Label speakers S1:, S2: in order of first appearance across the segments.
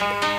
S1: Hola,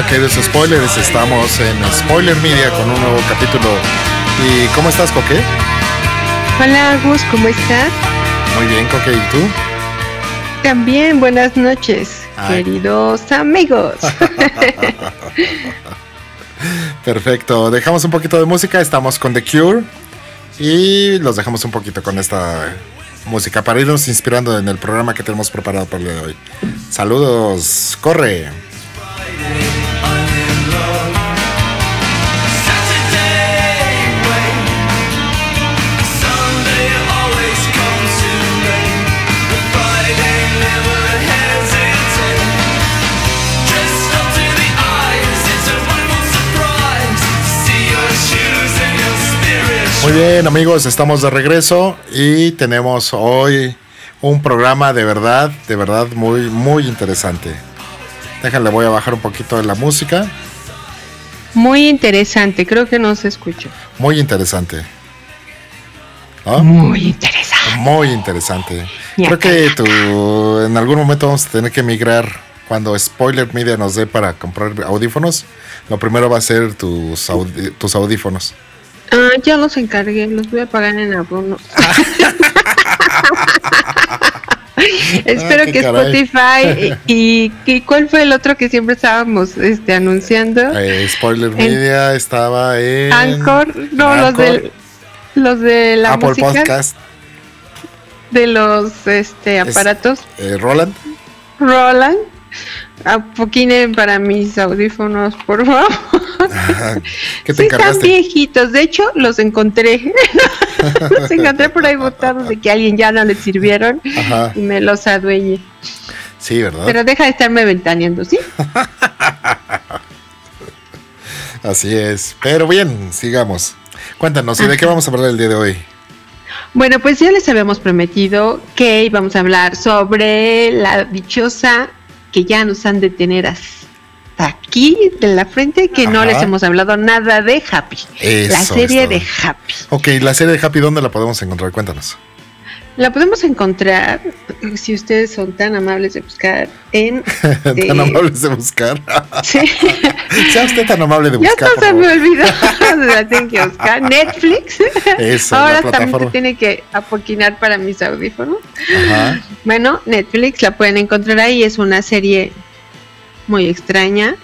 S1: hola, queridos spoilers. Estamos en Spoiler Media con un nuevo capítulo. ¿Y cómo estás, Coque?
S2: Hola, Gus, ¿cómo estás?
S1: Muy bien, Coque, ¿y tú?
S2: También, buenas noches, queridos amigos.
S1: Perfecto, dejamos un poquito de música, estamos con The Cure y los dejamos un poquito con esta música para irnos inspirando en el programa que tenemos preparado para el día de hoy. Saludos, corre. Muy bien amigos, estamos de regreso y tenemos hoy un programa de verdad, de verdad muy, muy interesante. Déjale, voy a bajar un poquito de la música.
S2: Muy interesante, creo que no se escucha.
S1: Muy interesante.
S2: Muy interesante.
S1: Muy interesante. creo que tú, en algún momento vamos a tener que migrar cuando Spoiler Media nos dé para comprar audífonos. Lo primero va a ser tus, tus audífonos.
S2: Ah, ya los encargué, los voy a pagar en abono. Espero ah, que Spotify y, y, cuál fue el otro que siempre estábamos este anunciando.
S1: Eh, Spoiler Media estaba en
S2: Anchor, no los de los de la
S1: Apple Podcast
S2: de los este aparatos.
S1: Eh, Roland.
S2: Roland. Apoquinen para mis audífonos, por favor. ¿Qué te sí, están viejitos. De hecho, los encontré. los encontré por ahí botados de que a alguien ya no les sirvieron y me los adueñé.
S1: Sí, ¿verdad?
S2: Pero deja de estarme ventaneando, ¿sí?
S1: Así es. Pero bien, sigamos. Cuéntanos, ¿y de qué vamos a hablar el día de hoy?
S2: Bueno, pues ya les habíamos prometido que íbamos a hablar sobre la dichosa que ya nos han de tener hasta aquí de la frente que no les hemos hablado nada de Happy. la serie de Happy.
S1: Ok, la serie de Happy, ¿dónde la podemos encontrar? Cuéntanos.
S2: La podemos encontrar, si ustedes son tan amables de buscar, en...
S1: tan amables de buscar. sí. sea usted tan amable de buscar.
S2: Ya no se me olvidó, la tengo que buscar. Netflix. Eso, Ahora también se tiene que apoquinar para mis audífonos. Ajá. Bueno, Netflix la pueden encontrar ahí, es una serie muy extraña.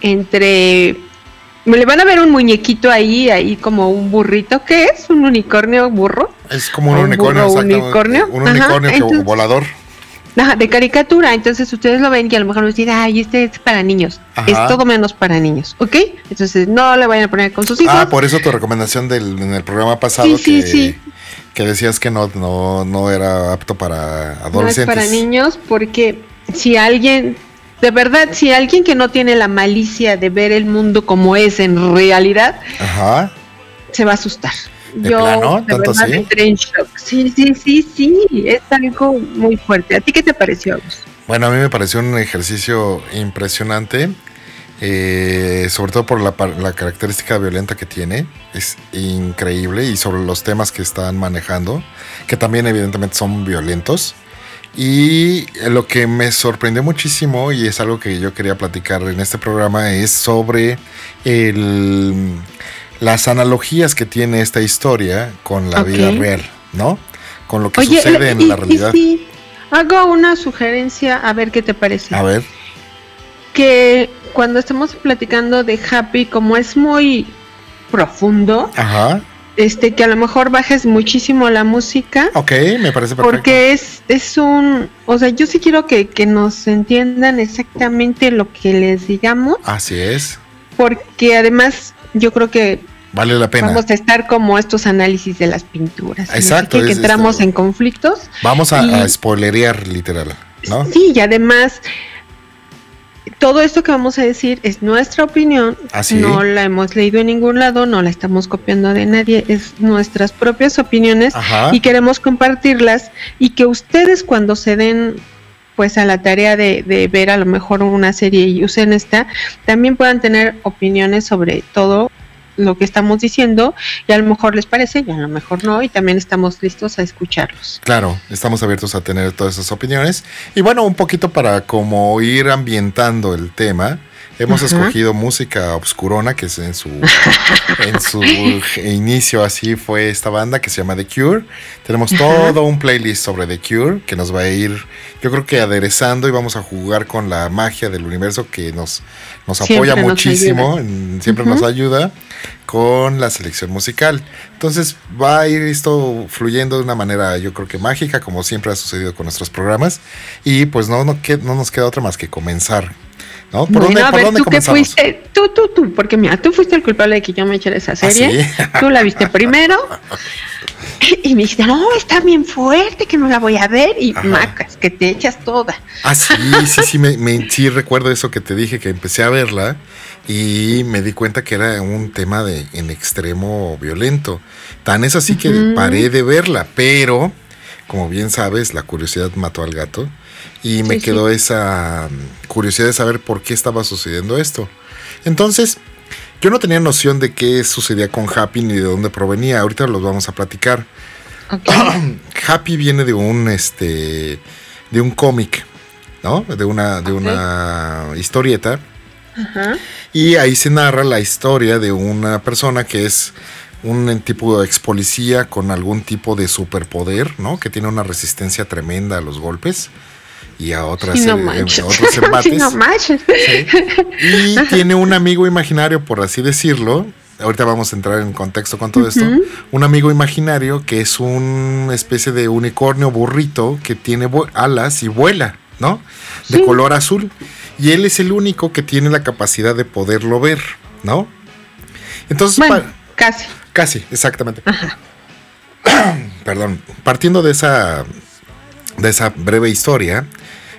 S2: Entre le van a ver un muñequito ahí, ahí como un burrito. ¿Qué es? ¿Un unicornio burro?
S1: Es como un, unicornio,
S2: un unicornio.
S1: Un unicornio volador.
S2: Ajá, de caricatura. Entonces ustedes lo ven y a lo mejor nos dicen, ay, este es para niños. Es todo menos para niños, ¿ok? Entonces no le vayan a poner con sus hijos. Ah,
S1: por eso tu recomendación del, en el programa pasado que, que decías que no, no, no era apto para adolescentes.
S2: No es para niños porque si alguien de verdad, si alguien que no tiene la malicia de ver el mundo como es en realidad, se va a asustar.
S1: Yo plano? de ¿Tanto verdad
S2: entré en shock. Sí, sí, sí, sí, es algo muy fuerte. ¿A ti qué te pareció?
S1: Bueno, a mí me pareció un ejercicio impresionante, eh, sobre todo por la, la, característica violenta que tiene, es increíble, y sobre los temas que están manejando, que también evidentemente son violentos. Y lo que me sorprendió muchísimo y es algo que yo quería platicar en este programa es sobre las analogías que tiene esta historia con la vida real, ¿no? Con lo que sucede en la realidad.
S2: Hago una sugerencia, a ver qué te parece.
S1: A ver.
S2: Que cuando estemos platicando de Happy, como es muy profundo,
S1: Ajá.
S2: Este que a lo mejor bajes muchísimo la música.
S1: Ok, me parece perfecto.
S2: Porque es, es un, o sea, yo sí quiero que, que nos entiendan exactamente lo que les digamos.
S1: Así es.
S2: Porque además yo creo que
S1: Vale la pena.
S2: Vamos a estar como estos análisis de las pinturas.
S1: Exacto.
S2: Que, entramos en conflictos.
S1: Vamos a, spoilerear literal, ¿no?
S2: Sí, y además todo esto que vamos a decir es nuestra opinión,
S1: Así.
S2: no la hemos leído en ningún lado, no la estamos copiando de nadie, es nuestras propias opiniones y queremos compartirlas y que ustedes cuando se den pues a la tarea de, de, ver a lo mejor una serie y usen esta, también puedan tener opiniones sobre todo lo que estamos diciendo y a lo mejor les parece y a lo mejor no y también estamos listos a escucharlos.
S1: Claro, estamos abiertos a tener todas esas opiniones y bueno, un poquito para como ir ambientando el tema. Hemos escogido música obscurona, que es en su, en su inicio así fue esta banda que se llama The Cure. Tenemos todo un playlist sobre The Cure que nos va a ir, yo creo que aderezando y vamos a jugar con la magia del universo que nos, nos apoya muchísimo, siempre nos ayuda con la selección musical. Entonces va a ir esto fluyendo de una manera yo creo que mágica, como siempre ha sucedido con nuestros programas. Y pues no, no, no nos queda otra más que comenzar ¿No?
S2: ¿Por dónde, ¿tú qué fuiste? Tú, tú, tú, porque mira, tú fuiste el culpable de que yo me echara esa ¿Ah, serie. Tú la viste primero. Y me dijiste, no, está bien fuerte, que no la voy a ver. Y macas, que te echas toda.
S1: Ah, sí, sí, sí, me, sí recuerdo eso que te dije, que empecé a verla y me di cuenta que era un tema de en extremo violento. Tan es así que paré de verla, pero como bien sabes, la curiosidad mató al gato y me quedó esa mm, curiosidad de saber por qué estaba sucediendo esto. Entonces, yo no tenía noción de qué sucedía con Happy ni de dónde provenía. Ahorita los vamos a platicar. Happy viene de un este de un cómic, ¿no? De una de una historieta. Y ahí se narra la historia de una persona que es un tipo de ex policía con algún tipo de superpoder, ¿no? Que tiene una resistencia tremenda a los golpes y a otras
S2: no
S1: eh, otros embates. Y tiene un amigo imaginario, por así decirlo. Ahorita vamos a entrar en contexto con todo esto. Un amigo imaginario que es una especie de unicornio burrito que tiene alas y vuela, ¿no? De color azul. Y él es el único que tiene la capacidad de poderlo ver, ¿no? Entonces,
S2: casi.
S1: Casi, exactamente. Perdón. Partiendo de esa de esa breve historia,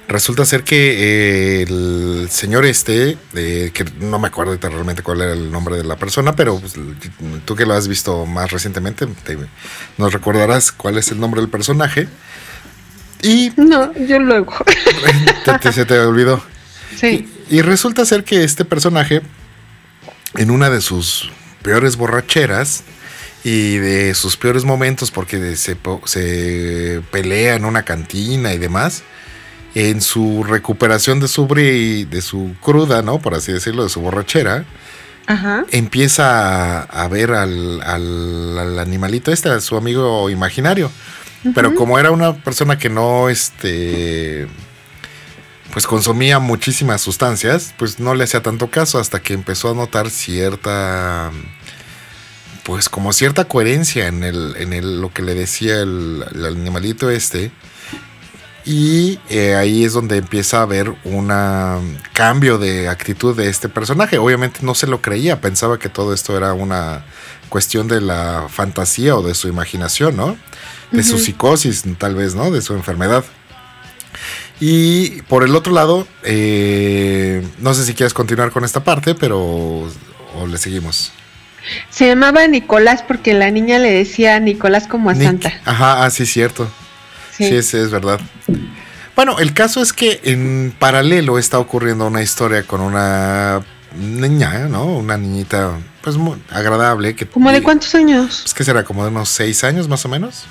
S1: resulta ser que eh, el señor este, que no me acuerdo realmente cuál era el nombre de la persona, pero pues, tú que lo has visto más recientemente, nos recordarás cuál es el nombre del personaje. Y
S2: no, yo luego.
S1: se te olvidó.
S2: Sí.
S1: Y, resulta ser que este personaje, en una de sus peores borracheras, y de sus peores momentos porque se, se pelea en una cantina y demás, en su recuperación de su de su cruda, ¿no? Por así decirlo, de su borrachera, empieza a, ver al, al, animalito este, a su amigo imaginario. Pero como era una persona que no, este, pues consumía muchísimas sustancias, pues no le hacía tanto caso hasta que empezó a notar cierta, pues como cierta coherencia en, el, en el, lo que le decía el, el animalito este y eh, ahí es donde empieza a haber un cambio de actitud de este personaje. Obviamente no se lo creía, pensaba que todo esto era una cuestión de la fantasía o de su imaginación, ¿no? De su psicosis, tal vez, ¿no? De su enfermedad. Y por el otro lado, eh, no sé si quieres continuar con esta parte, pero o le seguimos.
S2: Se llamaba Nicolás porque la niña le decía Nicolás como a Santa.
S1: Ajá, ah, sí, cierto. Sí, sí, es, verdad. Bueno, el caso es que en paralelo está ocurriendo una historia con una niña, ¿no? Una niñita, pues muy agradable. Que,
S2: ¿Como de cuántos años?
S1: Es que será como de unos seis años más o menos.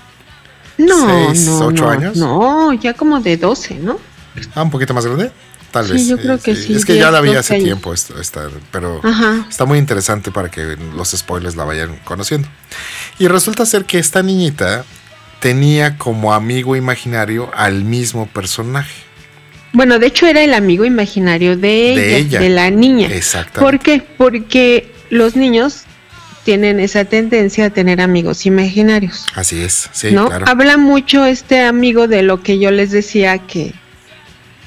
S2: No, ¿Seis, ocho años? No, ya como de 12, ¿no?
S1: Ah, un poquito más grande. Tal
S2: sí,
S1: vez.
S2: yo creo que sí.
S1: Es que ya la vi hace tiempo, pero está muy interesante para que los spoilers la vayan conociendo. Y resulta ser que esta niñita tenía como amigo imaginario al mismo personaje.
S2: Bueno, de hecho era el amigo imaginario de ella, de, la niña.
S1: Exacto.
S2: ¿Por qué? Porque los niños tienen esa tendencia a tener amigos imaginarios.
S1: Así es, sí,
S2: ¿no? Habla mucho este amigo de lo que yo les decía que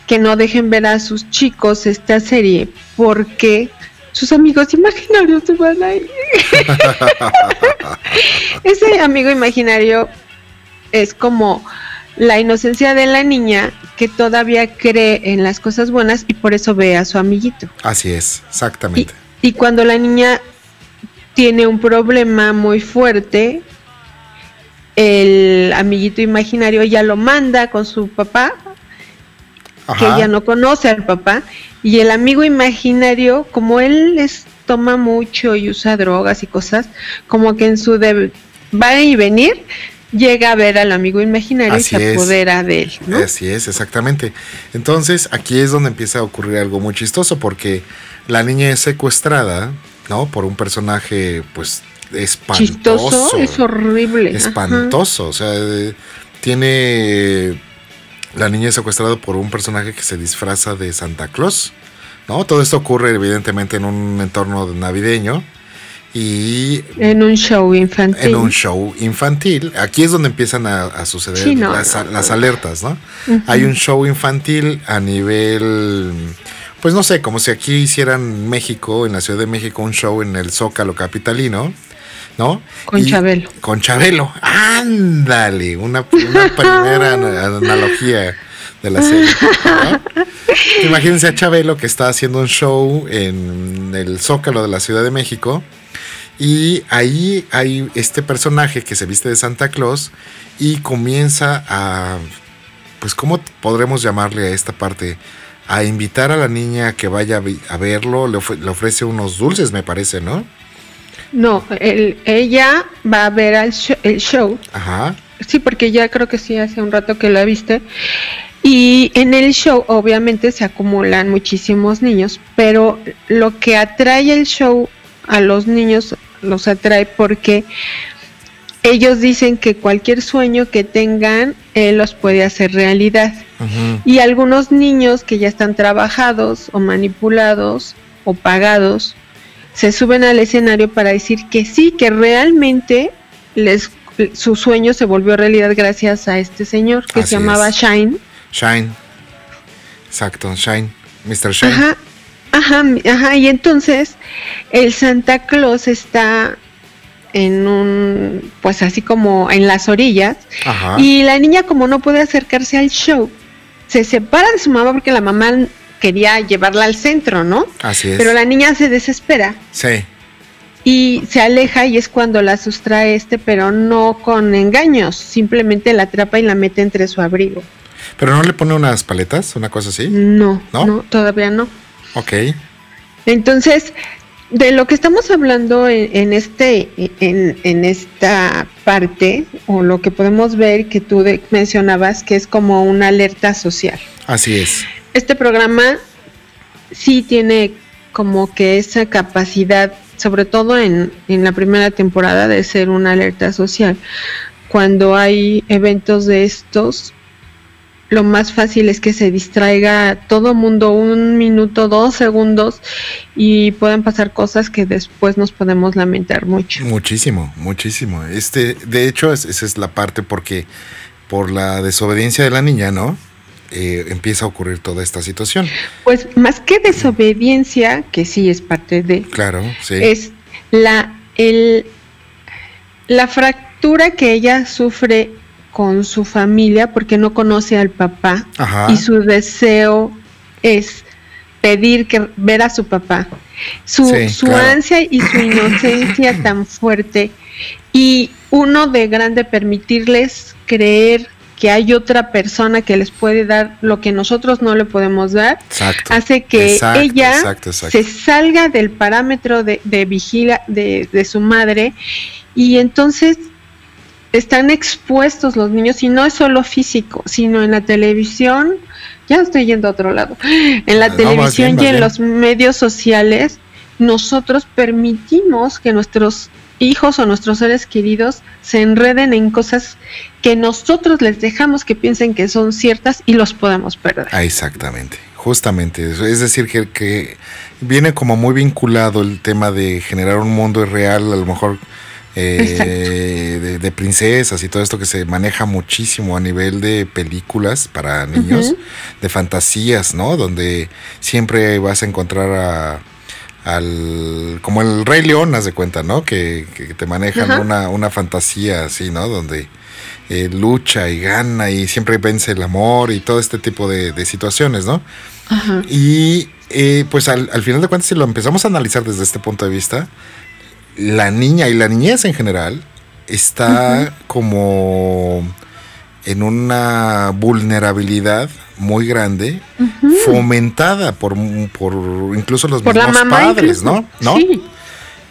S2: que no dejen ver a sus chicos esta serie porque sus amigos imaginarios se van a ir. Ese amigo imaginario es como la inocencia de la niña que todavía cree en las cosas buenas y por eso ve a su amiguito.
S1: Así es, exactamente.
S2: Y, cuando la niña tiene un problema muy fuerte, el amiguito imaginario ya lo manda con su papá que ella no conoce al papá, y el amigo imaginario, como él les toma mucho y usa drogas y cosas, como que en su de va y venir, llega a ver al amigo imaginario y se apodera de él.
S1: Así es, exactamente. Entonces aquí es donde empieza a ocurrir algo muy chistoso, porque la niña es secuestrada, ¿no? Por un personaje, pues, espantoso. Chistoso,
S2: es horrible.
S1: Espantoso, o sea, tiene la niña es secuestrada por un personaje que se disfraza de Santa Claus. ¿no? Todo esto ocurre evidentemente en un entorno navideño. Y
S2: en un show infantil.
S1: En un show infantil. Aquí es donde empiezan a, suceder las, alertas, ¿no? Hay un show infantil a nivel, pues no sé, como si aquí hicieran México, en la Ciudad de México, un show en el Zócalo Capitalino ¿no?
S2: Con Chabelo.
S1: Con Chabelo, ándale, una, primera analogía de la serie. Imagínense a Chabelo que está haciendo un show en el Zócalo de la Ciudad de México y ahí hay este personaje que se viste de Santa Claus y comienza a, pues, ¿cómo podremos llamarle a esta parte? A invitar a la niña que vaya a verlo, le, le ofrece unos dulces, me parece, ¿no?
S2: No, ella va a ver el show.
S1: Ajá.
S2: Sí, porque ya creo que sí, hace un rato que la viste. Y en el show obviamente se acumulan muchísimos niños, pero lo que atrae el show a los niños los atrae porque ellos dicen que cualquier sueño que tengan, él los puede hacer realidad. Y algunos niños que ya están trabajados o manipulados o pagados se suben al escenario para decir que sí, que realmente les su sueño se volvió realidad gracias a este señor que se llamaba Shine.
S1: Shine. Exacto, Shine. Mr. Shine.
S2: Ajá, ajá, ajá. Y entonces el Santa Claus está en un, pues así como en las orillas. Ajá. Y la niña como no puede acercarse al show, se separa de su mamá porque la mamá quería llevarla al centro, ¿no?
S1: Así es.
S2: Pero la niña se desespera.
S1: Sí.
S2: Y se aleja y es cuando la sustrae este, pero no con engaños, simplemente la atrapa y la mete entre su abrigo.
S1: ¿Pero no le pone unas paletas, una cosa así?
S2: No, no, todavía no.
S1: Ok.
S2: Entonces, de lo que estamos hablando en, este, en, en, esta parte, o lo que podemos ver que tú mencionabas, que es como una alerta social.
S1: Así es
S2: este programa sí tiene como que esa capacidad, sobre todo en, en la primera temporada, de ser una alerta social. Cuando hay eventos de estos, lo más fácil es que se distraiga todo mundo un minuto, dos segundos y puedan pasar cosas que después nos podemos lamentar mucho.
S1: Muchísimo, muchísimo. Este, de hecho, esa es la parte porque por la desobediencia de la niña, ¿no? Eh, empieza a ocurrir toda esta situación.
S2: Pues más que desobediencia, que sí es parte de...
S1: Claro, sí.
S2: Es la, el, la fractura que ella sufre con su familia porque no conoce al papá y su deseo es pedir que ver a su papá. Su, su ansia y su inocencia tan fuerte y uno de grande permitirles creer que hay otra persona que les puede dar lo que nosotros no le podemos dar, hace que ella se salga del parámetro de, de vigila de, su madre y entonces están expuestos los niños y no es solo físico, sino en la televisión, ya estoy yendo a otro lado, en la televisión y en los medios sociales, nosotros permitimos que nuestros hijos o nuestros seres queridos se enreden en cosas que nosotros les dejamos que piensen que son ciertas y los podemos perder.
S1: Ah, exactamente, justamente Es decir, que, que viene como muy vinculado el tema de generar un mundo real, a lo mejor eh, de, princesas y todo esto que se maneja muchísimo a nivel de películas para niños, de fantasías, ¿no? Donde siempre vas a encontrar a, al como el Rey León, haz de cuenta, ¿no? Que, te manejan una, una, fantasía así, ¿no? Donde eh, lucha y gana y siempre vence el amor y todo este tipo de, situaciones, ¿no? Y eh, pues al, al, final de cuentas, si lo empezamos a analizar desde este punto de vista, la niña y la niñez en general está como en una vulnerabilidad muy grande, fomentada por, por incluso los mismos padres, ¿no? ¿no?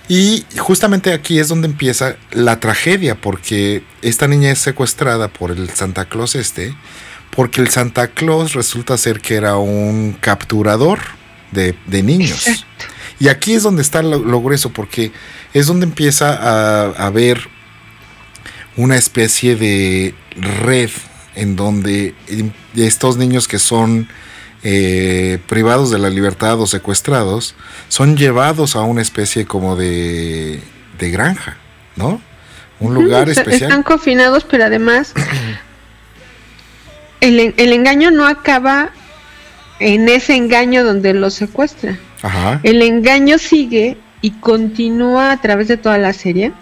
S1: Y justamente aquí es donde empieza la tragedia, porque esta niña es secuestrada por el Santa Claus este, porque el Santa Claus resulta ser que era un capturador de, niños. Y aquí es donde está lo, grueso, porque es donde empieza a haber una especie de red en donde estos niños que son eh, privados de la libertad o secuestrados son llevados a una especie como de, de granja, ¿no? Un lugar especial.
S2: Están confinados, pero además el, el engaño no acaba en ese engaño donde los secuestra. El engaño sigue y continúa a través de toda la serie.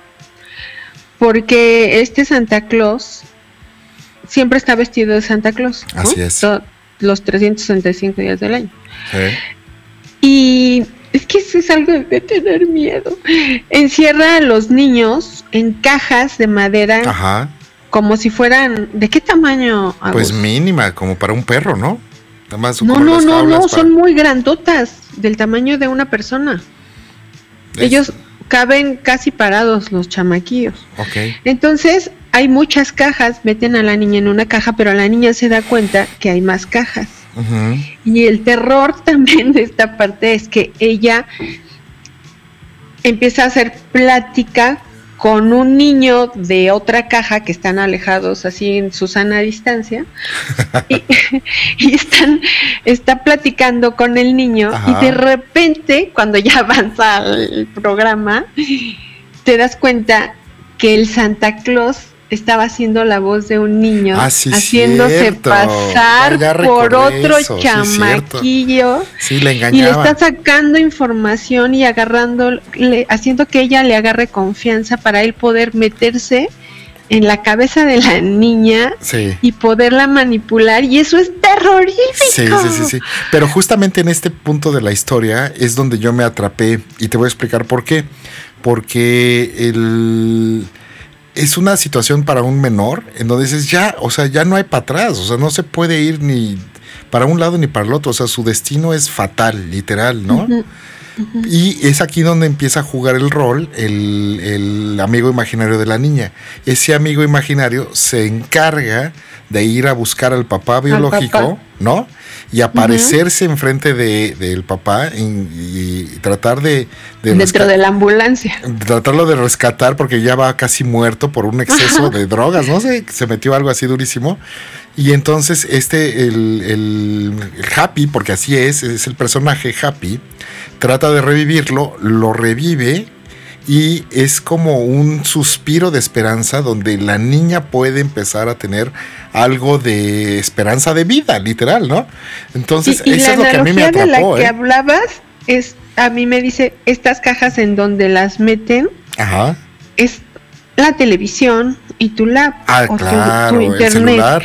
S2: Porque este Santa Claus siempre está vestido de Santa Claus.
S1: Así es.
S2: los 365 días del año. Y es que eso es algo de tener miedo. Encierra a los niños en cajas de madera. Como si fueran. ¿De qué tamaño?
S1: Pues mínima, como para un perro, ¿no?
S2: no, no, no, no, son muy grandotas, del tamaño de una persona. Ellos caben casi parados los chamaquillos.
S1: Okay.
S2: Entonces, hay muchas cajas, meten a la niña en una caja, pero la niña se da cuenta que hay más cajas. Y el terror también de esta parte es que ella empieza a hacer plática con un niño de otra caja que están alejados así en su sana distancia. Y, están está platicando con el niño y de repente cuando ya avanza el programa te das cuenta que el Santa Claus estaba haciendo la voz de un niño,
S1: ah,
S2: haciéndose pasar por otro chamaquillo.
S1: y le
S2: está sacando información y agarrando, haciendo que ella le agarre confianza para él poder meterse en la cabeza de la niña y poderla manipular y eso es terrorífico.
S1: Sí, sí, sí, sí. Pero justamente en este punto de la historia es donde yo me atrapé y te voy a explicar por qué. Porque el es una situación para un menor en donde dices, ya, o sea, ya no hay para atrás, o sea, no se puede ir ni para un lado ni para el otro, o sea, su destino es fatal, literal, ¿no? Y es aquí donde empieza a jugar el rol el, el, amigo imaginario de la niña. Ese amigo imaginario se encarga de ir a buscar al papá biológico, ¿no? Y aparecerse enfrente del de, papá y, tratar de...
S2: Dentro de la ambulancia.
S1: Tratarlo de rescatar porque ya va casi muerto por un exceso de drogas, no sé, se metió algo así durísimo. Y entonces este, el, el, Happy, porque así es, es el personaje Happy, trata de revivirlo, lo revive y es como un suspiro de esperanza donde la niña puede empezar a tener algo de esperanza de vida, literal, ¿no? Entonces, eso es lo que a mí me atrapó.
S2: De la que ¿eh? hablabas es, a mí me dice, estas cajas en donde las meten, es la televisión y tu lap
S1: ah, o tu, internet.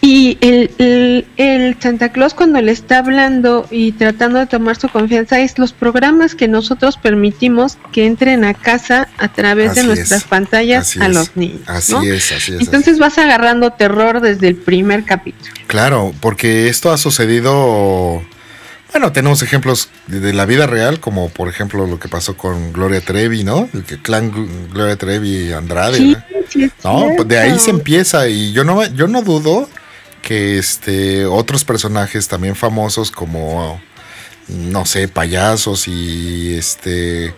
S2: Y el, el, Santa Claus cuando le está hablando y tratando de tomar su confianza es los programas que nosotros permitimos que entren a casa a través de nuestras pantallas a los niños.
S1: Así es, así es.
S2: Entonces vas agarrando terror desde el primer capítulo.
S1: Claro, porque esto ha sucedido Bueno, tenemos ejemplos de, la vida real, como por ejemplo lo que pasó con Gloria Trevi, ¿no? El que clan Gloria Trevi Andrade.
S2: Sí, sí
S1: ¿no? De ahí se empieza y yo no, yo no dudo que este otros personajes también famosos como no sé, payasos y este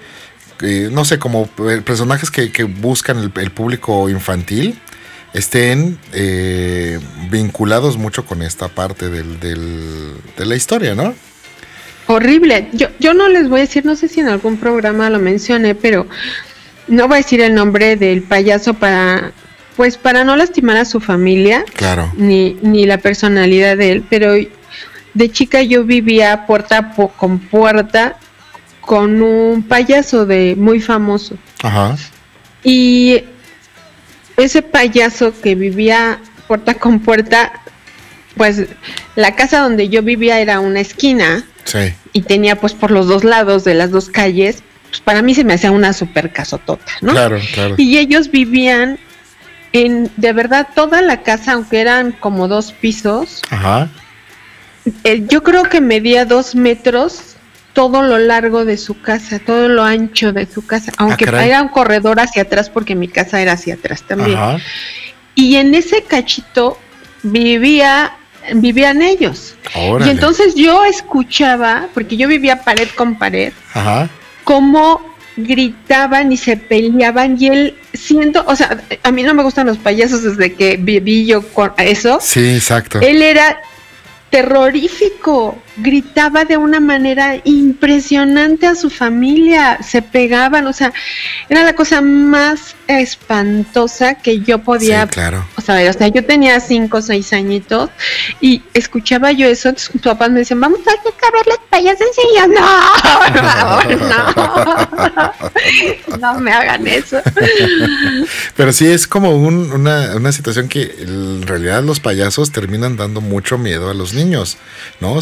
S1: eh, no sé, como personajes que, buscan el, público infantil estén eh, vinculados mucho con esta parte del, de la historia, ¿no?
S2: Horrible. Yo, yo no les voy a decir, no sé si en algún programa lo mencioné, pero no voy a decir el nombre del payaso para, pues para no lastimar a su familia,
S1: claro.
S2: ni, ni la personalidad de él, pero de chica yo vivía puerta con puerta con un payaso de muy famoso.
S1: Ajá.
S2: Y ese payaso que vivía puerta con puerta, pues la casa donde yo vivía era una esquina y tenía pues por los dos lados de las dos calles, pues para mí se me hacía una super casotota, ¿no?
S1: Claro, claro.
S2: Y ellos vivían en, de verdad, toda la casa, aunque eran como dos pisos,
S1: Ajá.
S2: Eh, yo creo que medía dos metros todo lo largo de su casa, todo lo ancho de su casa, aunque ah, era un corredor hacia atrás porque mi casa era hacia atrás también. Y en ese cachito vivía vivían ellos. Y entonces yo escuchaba, porque yo vivía pared con pared, cómo gritaban y se peleaban y él siento, o sea, a mí no me gustan los payasos desde que viví yo con eso.
S1: Sí, exacto.
S2: Él era terrorífico, gritaba de una manera impresionante a su familia, se pegaban, o sea, era la cosa más espantosa que yo podía
S1: sí, claro.
S2: o, sea, o sea, yo tenía cinco o seis añitos y escuchaba yo eso, entonces mis papás me decían, vamos a ver los payasos y yo, no, no, no me hagan eso.
S1: Pero sí es como una, una situación que en realidad los payasos terminan dando mucho miedo a los niños, ¿no?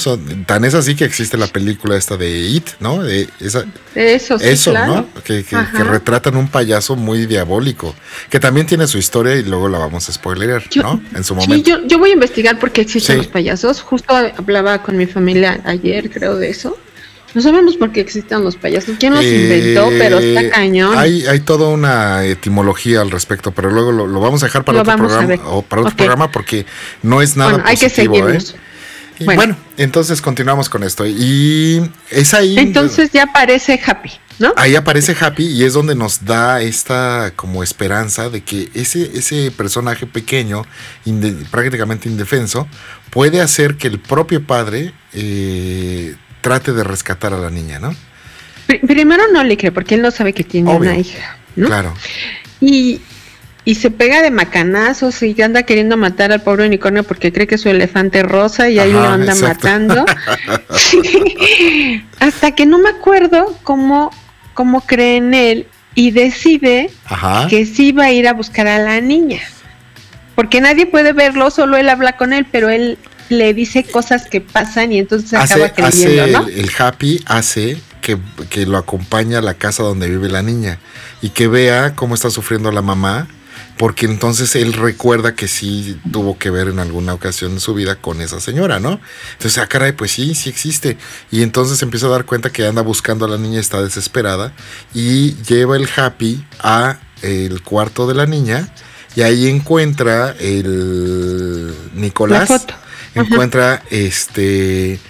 S1: tan es así que existe la película esta de It, ¿no? De esa,
S2: eso, sí,
S1: eso ¿no? Que, retratan un payaso muy diabólico, que también tiene su historia y luego la vamos a spoiler, ¿no? En su momento.
S2: Sí, yo, voy a investigar por qué existen los payasos. Justo hablaba con mi familia ayer, creo, de eso. No sabemos por qué existen los payasos. ¿Quién los inventó? Pero está eh, cañón.
S1: Hay, hay toda una etimología al respecto, pero luego lo, vamos a dejar para otro programa o para otro programa porque no es nada
S2: bueno, hay que seguirnos.
S1: ¿eh? bueno. entonces continuamos con esto. Y es ahí.
S2: Entonces ya aparece Happy, ¿no?
S1: Ahí aparece Happy y es donde nos da esta como esperanza de que ese, ese personaje pequeño, prácticamente indefenso, puede hacer que el propio padre eh, trate de rescatar a la niña, ¿no?
S2: Primero no le cree porque él no sabe que tiene una hija, ¿no?
S1: Claro.
S2: Y, y se pega de macanazos y anda queriendo matar al pobre unicornio porque cree que es su elefante rosa y ahí lo anda matando. Hasta que no me acuerdo cómo, cómo cree en él y decide que sí va a ir a buscar a la niña. Porque nadie puede verlo, solo él habla con él, pero él le dice cosas que pasan y entonces acaba creyendo,
S1: ¿no? el, happy hace que, que, lo acompaña a la casa donde vive la niña y que vea cómo está sufriendo la mamá porque entonces él recuerda que sí tuvo que ver en alguna ocasión en su vida con esa señora, ¿no? Entonces, ah, caray, pues sí, sí existe. Y entonces empieza a dar cuenta que anda buscando a la niña, está desesperada, y lleva el happy a el cuarto de la niña, y ahí encuentra el Nicolás. Encuentra este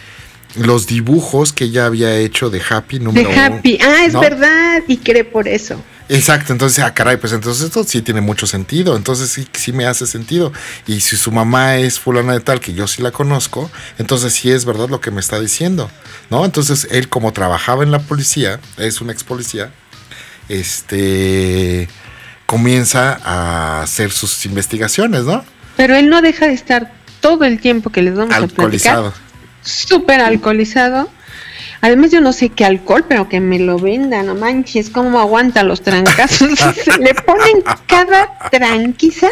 S1: los dibujos que ella había hecho de Happy número
S2: De Happy, ah, es verdad, y cree por eso.
S1: Exacto, entonces, ah, caray, pues entonces esto sí tiene mucho sentido, entonces sí, sí me hace sentido. Y si su mamá es fulana de tal, que yo sí la conozco, entonces sí es verdad lo que me está diciendo, ¿no? Entonces él como trabajaba en la policía, es un ex policía, este, comienza a hacer sus investigaciones, ¿no?
S2: Pero él no deja de estar todo el tiempo que les vamos a platicar. Súper alcoholizado Además, yo no sé qué alcohol, pero que me lo venda, no manches, cómo aguanta los trancazos. Se le ponen cada tranquiza.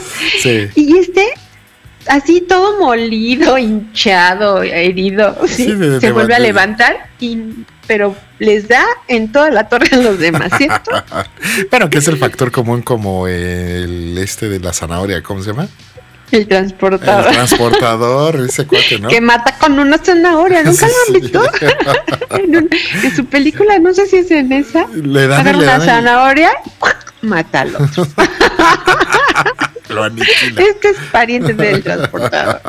S2: Y este, así todo molido, hinchado, herido, se vuelve a levantar, y, pero les da en toda la torre a los demás, ¿cierto?
S1: bueno, que es el factor común como el este de la zanahoria, ¿cómo se llama?
S2: El transportador.
S1: El transportador, ese cuate, ¿no?
S2: Que mata con una zanahoria, ¿nunca lo han visto? en, su película, no sé si es en esa.
S1: Le dan
S2: Agarra una zanahoria, mátalo.
S1: lo aniquila.
S2: Este es pariente del transportador.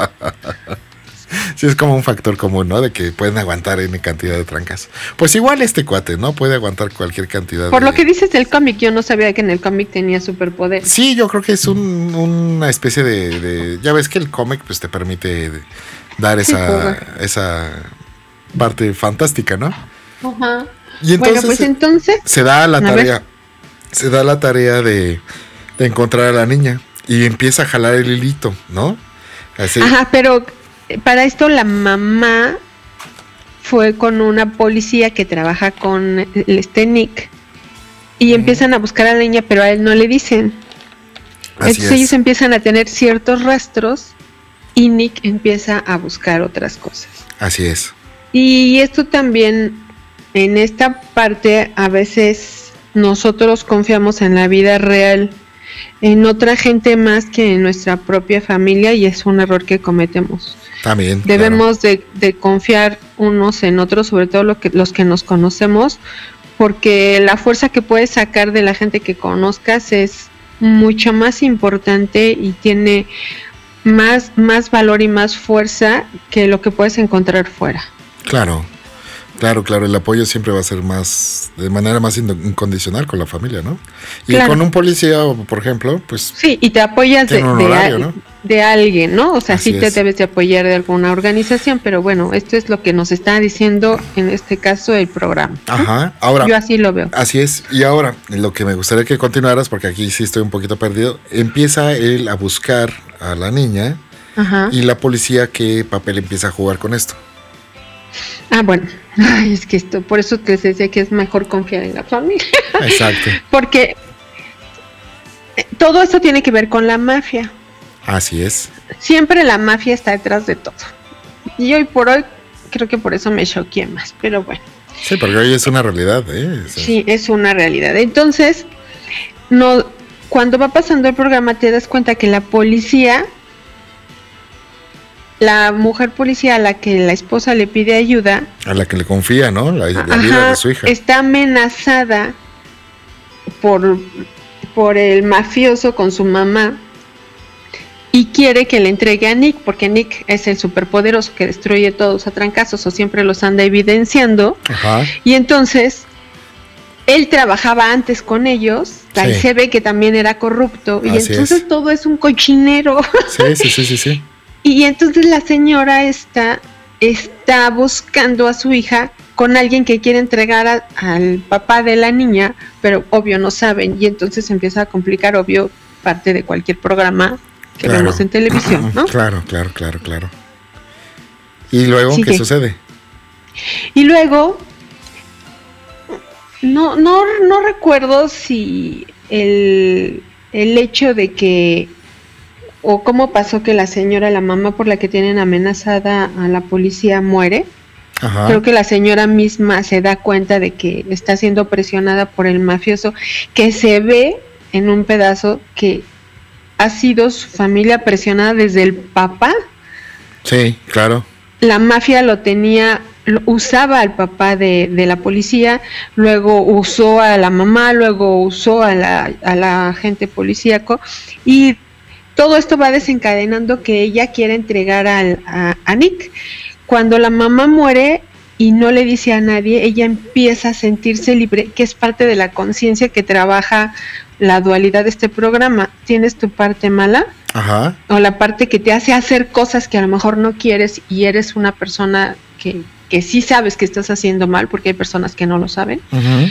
S1: Sí, es como un factor común, ¿no? De que pueden aguantar en cantidad de trancas. Pues igual este cuate, ¿no? Puede aguantar cualquier cantidad.
S2: Por lo que dices del cómic, yo no sabía que en el cómic tenía superpoder.
S1: Sí, yo creo que es una especie de, Ya ves que el cómic pues te permite dar esa, esa parte fantástica, ¿no?
S2: Ajá.
S1: Y entonces,
S2: bueno, pues entonces...
S1: Se da la tarea, se da la tarea de, de encontrar a la niña y empieza a jalar el hilito, ¿no?
S2: Así. Ajá, pero para esto la mamá fue con una policía que trabaja con este Nick y empiezan a buscar a la niña, pero a él no le dicen. Entonces ellos empiezan a tener ciertos rastros y Nick empieza a buscar otras cosas.
S1: Así es.
S2: Y esto también, en esta parte, a veces nosotros confiamos en la vida real, en otra gente más que en nuestra propia familia y es un error que cometemos.
S1: También.
S2: Debemos de, confiar unos en otros, sobre todo lo que, los que nos conocemos, porque la fuerza que puedes sacar de la gente que conozcas es mucho más importante y tiene más, más valor y más fuerza que lo que puedes encontrar fuera.
S1: Claro, Claro, claro, el apoyo siempre va a ser más, de manera más incondicional con la familia, ¿no? Y con un policía, por ejemplo, pues...
S2: Sí, y te apoyas de, de, alguien, ¿no? O sea, sí te debes de apoyar de alguna organización, pero bueno, esto es lo que nos está diciendo en este caso el programa.
S1: Ajá, ahora...
S2: Yo así lo veo.
S1: Así es, y ahora, lo que me gustaría que continuaras, porque aquí sí estoy un poquito perdido, empieza él a buscar a la niña Ajá. y la policía, ¿qué papel empieza a jugar con esto?
S2: Ah, bueno, Ay, es que esto, por eso te decía que es mejor confiar en la familia.
S1: Exacto.
S2: Porque eh, todo esto tiene que ver con la mafia.
S1: Así es.
S2: Siempre la mafia está detrás de todo. Y hoy por hoy creo que por eso me choqué más, pero bueno.
S1: Sí, porque hoy es una realidad, ¿eh?
S2: Sí, es una realidad. Entonces, no, cuando va pasando el programa te das cuenta que la policía la mujer policía a la que la esposa le pide ayuda.
S1: A la que le confía, ¿no? La, vida de su hija.
S2: Está amenazada por, por el mafioso con su mamá y quiere que le entregue a Nick, porque Nick es el superpoderoso que destruye todos a trancazos o siempre los anda evidenciando. Ajá. Y entonces él trabajaba antes con ellos, y se ve que también era corrupto, y entonces todo es un cochinero.
S1: Sí, sí, sí, sí, sí.
S2: Y entonces la señora está, está buscando a su hija con alguien que quiere entregar al papá de la niña, pero obvio no saben y entonces empieza a complicar, obvio, parte de cualquier programa que vemos en televisión, ¿no?
S1: Claro, claro, claro, claro. ¿Y luego qué sucede?
S2: Y luego, no, no, no recuerdo si el, el hecho de que o cómo pasó que la señora, la mamá por la que tienen amenazada a la policía muere. Creo que la señora misma se da cuenta de que está siendo presionada por el mafioso, que se ve en un pedazo que ha sido su familia presionada desde el papá.
S1: Sí, claro.
S2: La mafia lo tenía, usaba al papá de, de, la policía, luego usó a la mamá, luego usó a la, a la agente policíaco y todo esto va desencadenando que ella quiere entregar al, a, Nick. Cuando la mamá muere y no le dice a nadie, ella empieza a sentirse libre, que es parte de la conciencia que trabaja la dualidad de este programa. Tienes tu parte mala
S1: Ajá.
S2: o la parte que te hace hacer cosas que a lo mejor no quieres y eres una persona que, que sí sabes que estás haciendo mal, porque hay personas que no lo saben. Ajá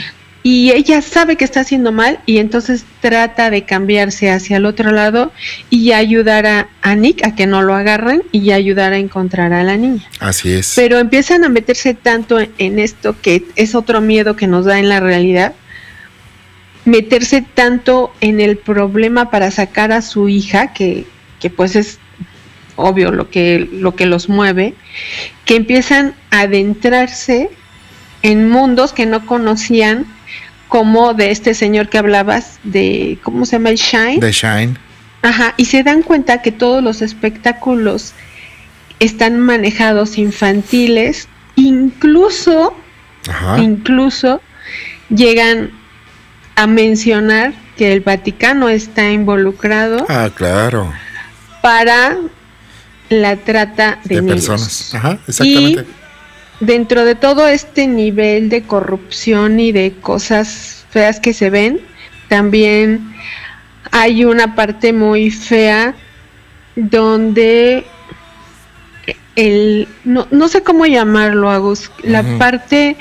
S2: y ella sabe que está haciendo mal y entonces trata de cambiarse hacia el otro lado y ayudar a, Nick a que no lo agarren y ayudar a encontrar a la niña.
S1: Así es.
S2: Pero empiezan a meterse tanto en esto que es otro miedo que nos da en la realidad, meterse tanto en el problema para sacar a su hija, que, que pues es obvio lo que, lo que los mueve, que empiezan a adentrarse en mundos que no conocían como de este señor que hablabas, de, ¿cómo se llama? El Shine.
S1: De Shine.
S2: Ajá, y se dan cuenta que todos los espectáculos están manejados infantiles, incluso, incluso llegan a mencionar que el Vaticano está involucrado.
S1: Ah, claro.
S2: Para la trata de, personas. Ajá, exactamente. Y dentro de todo este nivel de corrupción y de cosas feas que se ven, también hay una parte muy fea donde el no, no sé cómo llamarlo, Agus, la parte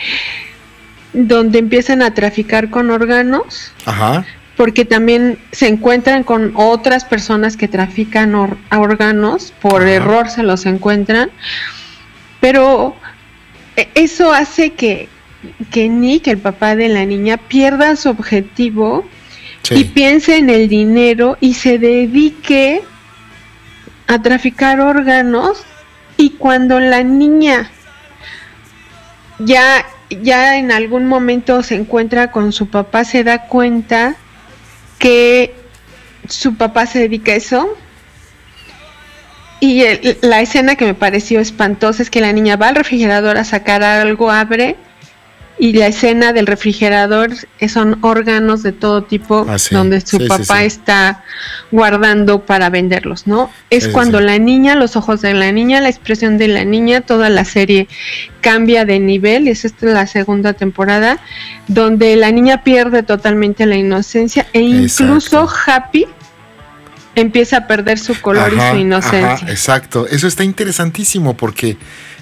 S2: donde empiezan a traficar con órganos. Ajá. Porque también se encuentran con otras personas que trafican órganos, por error se los encuentran. Pero eso hace que, que Nick, el papá de la niña, pierda su objetivo y piense en el dinero y se dedique a traficar órganos. Y cuando la niña ya ya en algún momento se encuentra con su papá, se da cuenta que su papá se dedica a eso. Y la escena que me pareció espantosa es que la niña va al refrigerador a sacar algo, abre y la escena del refrigerador son órganos de todo tipo ah, donde su papá está guardando para venderlos, ¿no? Es cuando la niña, los ojos de la niña, la expresión de la niña, toda la serie cambia de nivel, y es esta la segunda temporada, donde la niña pierde totalmente la inocencia e incluso Happy empieza a perder su color y su inocencia.
S1: exacto, eso está interesantísimo porque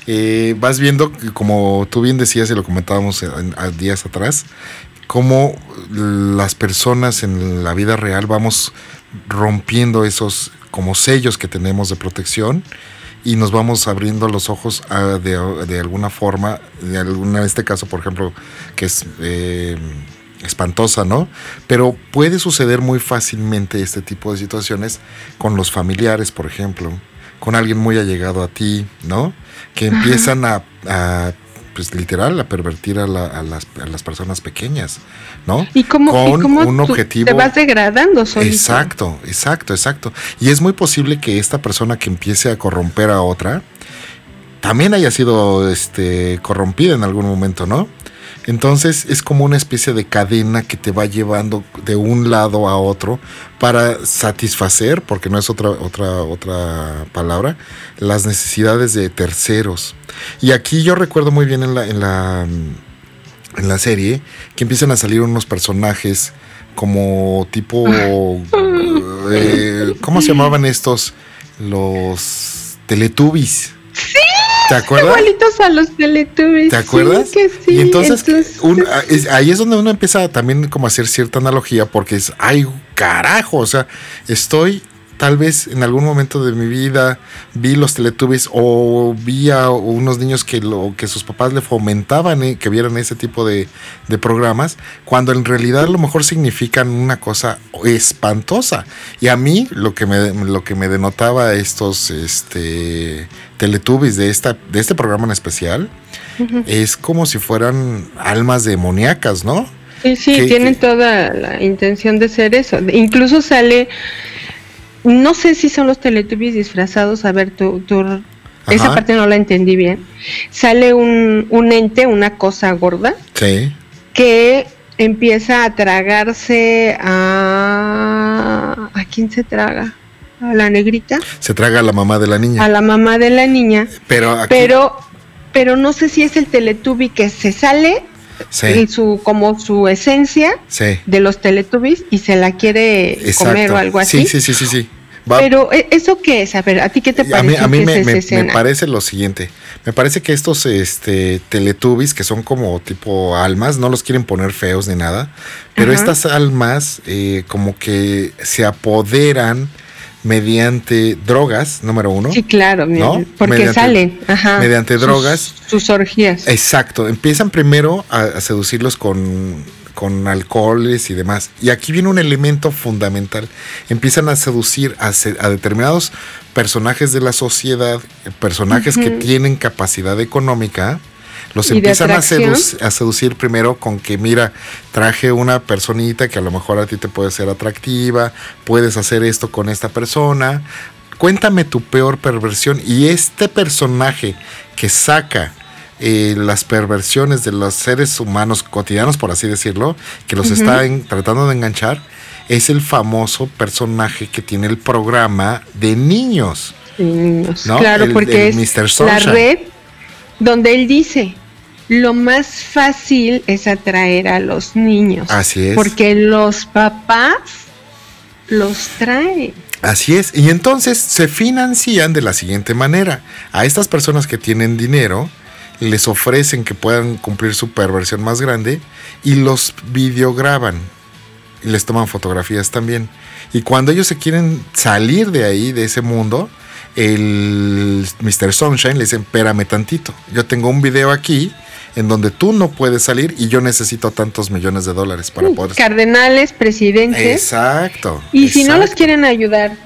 S1: eh, vas viendo, como tú bien decías y lo comentábamos a, días atrás, cómo las personas en la vida real vamos rompiendo esos como sellos que tenemos de protección y nos vamos abriendo los ojos de, alguna forma, de alguna, en este caso, por ejemplo, que es eh, espantosa, ¿no? Pero puede suceder muy fácilmente este tipo de situaciones con los familiares, por ejemplo, con alguien muy allegado a ti, ¿no? que empiezan a, pues literal, a pervertir a, las, personas pequeñas, ¿no?
S2: Y como con un objetivo. Te vas degradando, solito.
S1: Exacto, exacto, exacto. Y es muy posible que esta persona que empiece a corromper a otra también haya sido este, corrompida en algún momento, ¿no? Entonces es como una especie de cadena que te va llevando de un lado a otro para satisfacer, porque no es otra, otra, otra palabra, las necesidades de terceros. Y aquí yo recuerdo muy bien en la, en la, en la serie que empiezan a salir unos personajes como tipo... Eh, ¿Cómo se llamaban estos? Los Teletubbies.
S2: Sí. ¿Te acuerdas? Igualitos a los Teletubbies.
S1: ¿Te acuerdas? Sí, que sí. Y entonces, ah, ahí es donde uno empieza también como a hacer cierta analogía porque es, ay, carajo, o sea, estoy tal vez en algún momento de mi vida vi los Teletubbies o vi a unos niños que, lo, que sus papás le fomentaban eh, que vieran ese tipo de, programas, cuando en realidad a lo mejor significan una cosa espantosa. Y a mí lo que me, lo que me denotaba estos este, Teletubbies de, esta, de este programa en especial es como si fueran almas demoníacas, ¿no?
S2: Sí, sí, tienen toda la intención de ser eso. Incluso sale no sé si son los Teletubbies disfrazados, a ver, tu, esa parte no la entendí bien. Sale un, un ente, una cosa gorda, sí. que empieza a tragarse a... ¿A quién se traga? ¿A la negrita?
S1: Se traga a la mamá de la niña.
S2: A la mamá de la niña. Pero Pero, pero no sé si es el Teletubby que se sale sí. su como su esencia de los Teletubbies y se la quiere comer o algo así.
S1: Sí, sí, sí, sí,
S2: Pero ¿e-, eso qué es? A ver, ¿a ti qué te parece?
S1: A mí, me, parece lo siguiente. Me parece que estos este, Teletubbies, que son como tipo almas, no los quieren poner feos ni nada, pero estas almas eh, como que se apoderan mediante drogas, número uno.
S2: Sí, claro, porque salen,
S1: mediante drogas.
S2: Sus orgías.
S1: Exacto, empiezan primero a, seducirlos con, con, alcoholes y demás. Y aquí viene un elemento fundamental. Empiezan a seducir a, determinados personajes de la sociedad, personajes que tienen capacidad económica, Los empiezan a, a, seducir primero con que, mira, traje una personita que a lo mejor a ti te puede ser atractiva, puedes hacer esto con esta persona. Cuéntame tu peor perversión. Y este personaje que saca eh, las perversiones de los seres humanos cotidianos, por así decirlo, que los está tratando de enganchar, es el famoso personaje que tiene el programa de niños.
S2: niños. Claro, porque es la red donde él dice, lo más fácil es atraer a los niños.
S1: Así es.
S2: Porque los papás los traen.
S1: Así es. Y entonces se financian de la siguiente manera. A estas personas que tienen dinero, les ofrecen que puedan cumplir su perversión más grande y los videograban y les toman fotografías también. Y cuando ellos se quieren salir de ahí, de ese mundo, el Mr. Sunshine le dice, espérame tantito, yo tengo un video aquí en donde tú no puedes salir y yo necesito tantos millones de dólares para poder...
S2: Cardenales, presidentes.
S1: Exacto.
S2: Y si no los quieren ayudar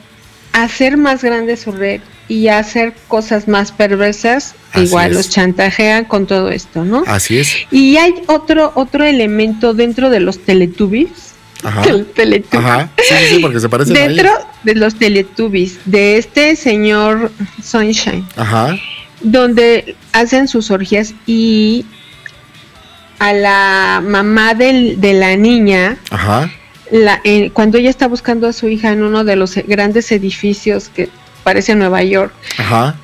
S2: a hacer más grande su red y a hacer cosas más perversas, igual los chantajean con todo esto, ¿no?
S1: Así es.
S2: Y hay otro, otro elemento dentro de los Teletubbies
S1: Ajá. Ajá. Sí, sí, porque se parece
S2: Dentro de los Teletubbies, de este señor Sunshine.
S1: Ajá.
S2: Donde hacen sus orgías y a la mamá del, de la niña.
S1: Ajá.
S2: La, eh, cuando ella está buscando a su hija en uno de los grandes edificios que parece Nueva York,
S1: Ajá.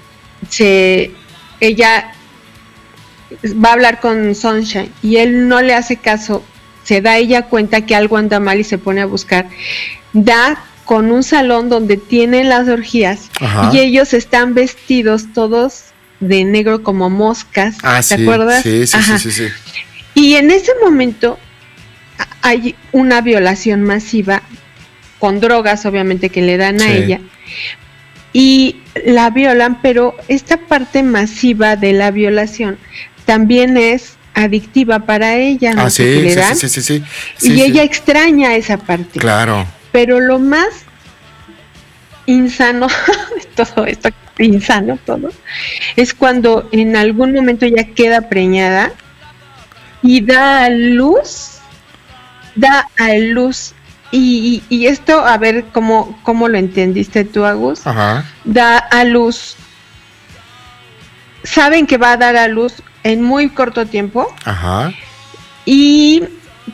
S2: Se, ella va a hablar con Sunshine y él no le hace caso se da ella cuenta que algo anda mal y se pone a buscar. Da con un salón donde tienen las orgías y ellos están vestidos todos de negro como moscas.
S1: Ah, ¿Te
S2: acuerdas?
S1: Sí, sí, sí, sí,
S2: Y en ese momento hay una violación masiva con drogas, obviamente, que le dan a ella. Y la violan, pero esta parte masiva de la violación también es adictiva para ella.
S1: ¿no? Ah, sí, sí, sí, sí,
S2: Y ella extraña esa parte.
S1: Claro.
S2: Pero lo más insano de todo esto, insano todo, es cuando en algún momento ella queda preñada y da a luz, da a luz. Y, y, esto, a ver cómo, cómo lo entendiste tú, Agus.
S1: Ajá.
S2: Da a luz. Saben que va a dar a luz en muy corto tiempo.
S1: Ajá.
S2: Y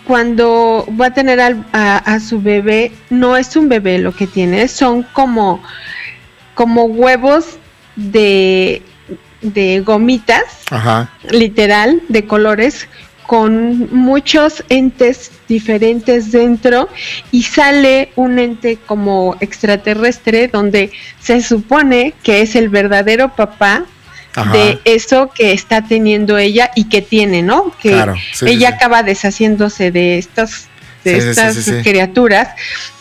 S2: cuando va a tener a, su bebé, no es un bebé lo que tiene, son como, como huevos de, de gomitas,
S1: Ajá.
S2: literal, de colores, con muchos entes diferentes dentro y sale un ente como extraterrestre donde se supone que es el verdadero papá de eso que está teniendo ella y que tiene, ¿no? Que ella acaba deshaciéndose de estas, de estas criaturas,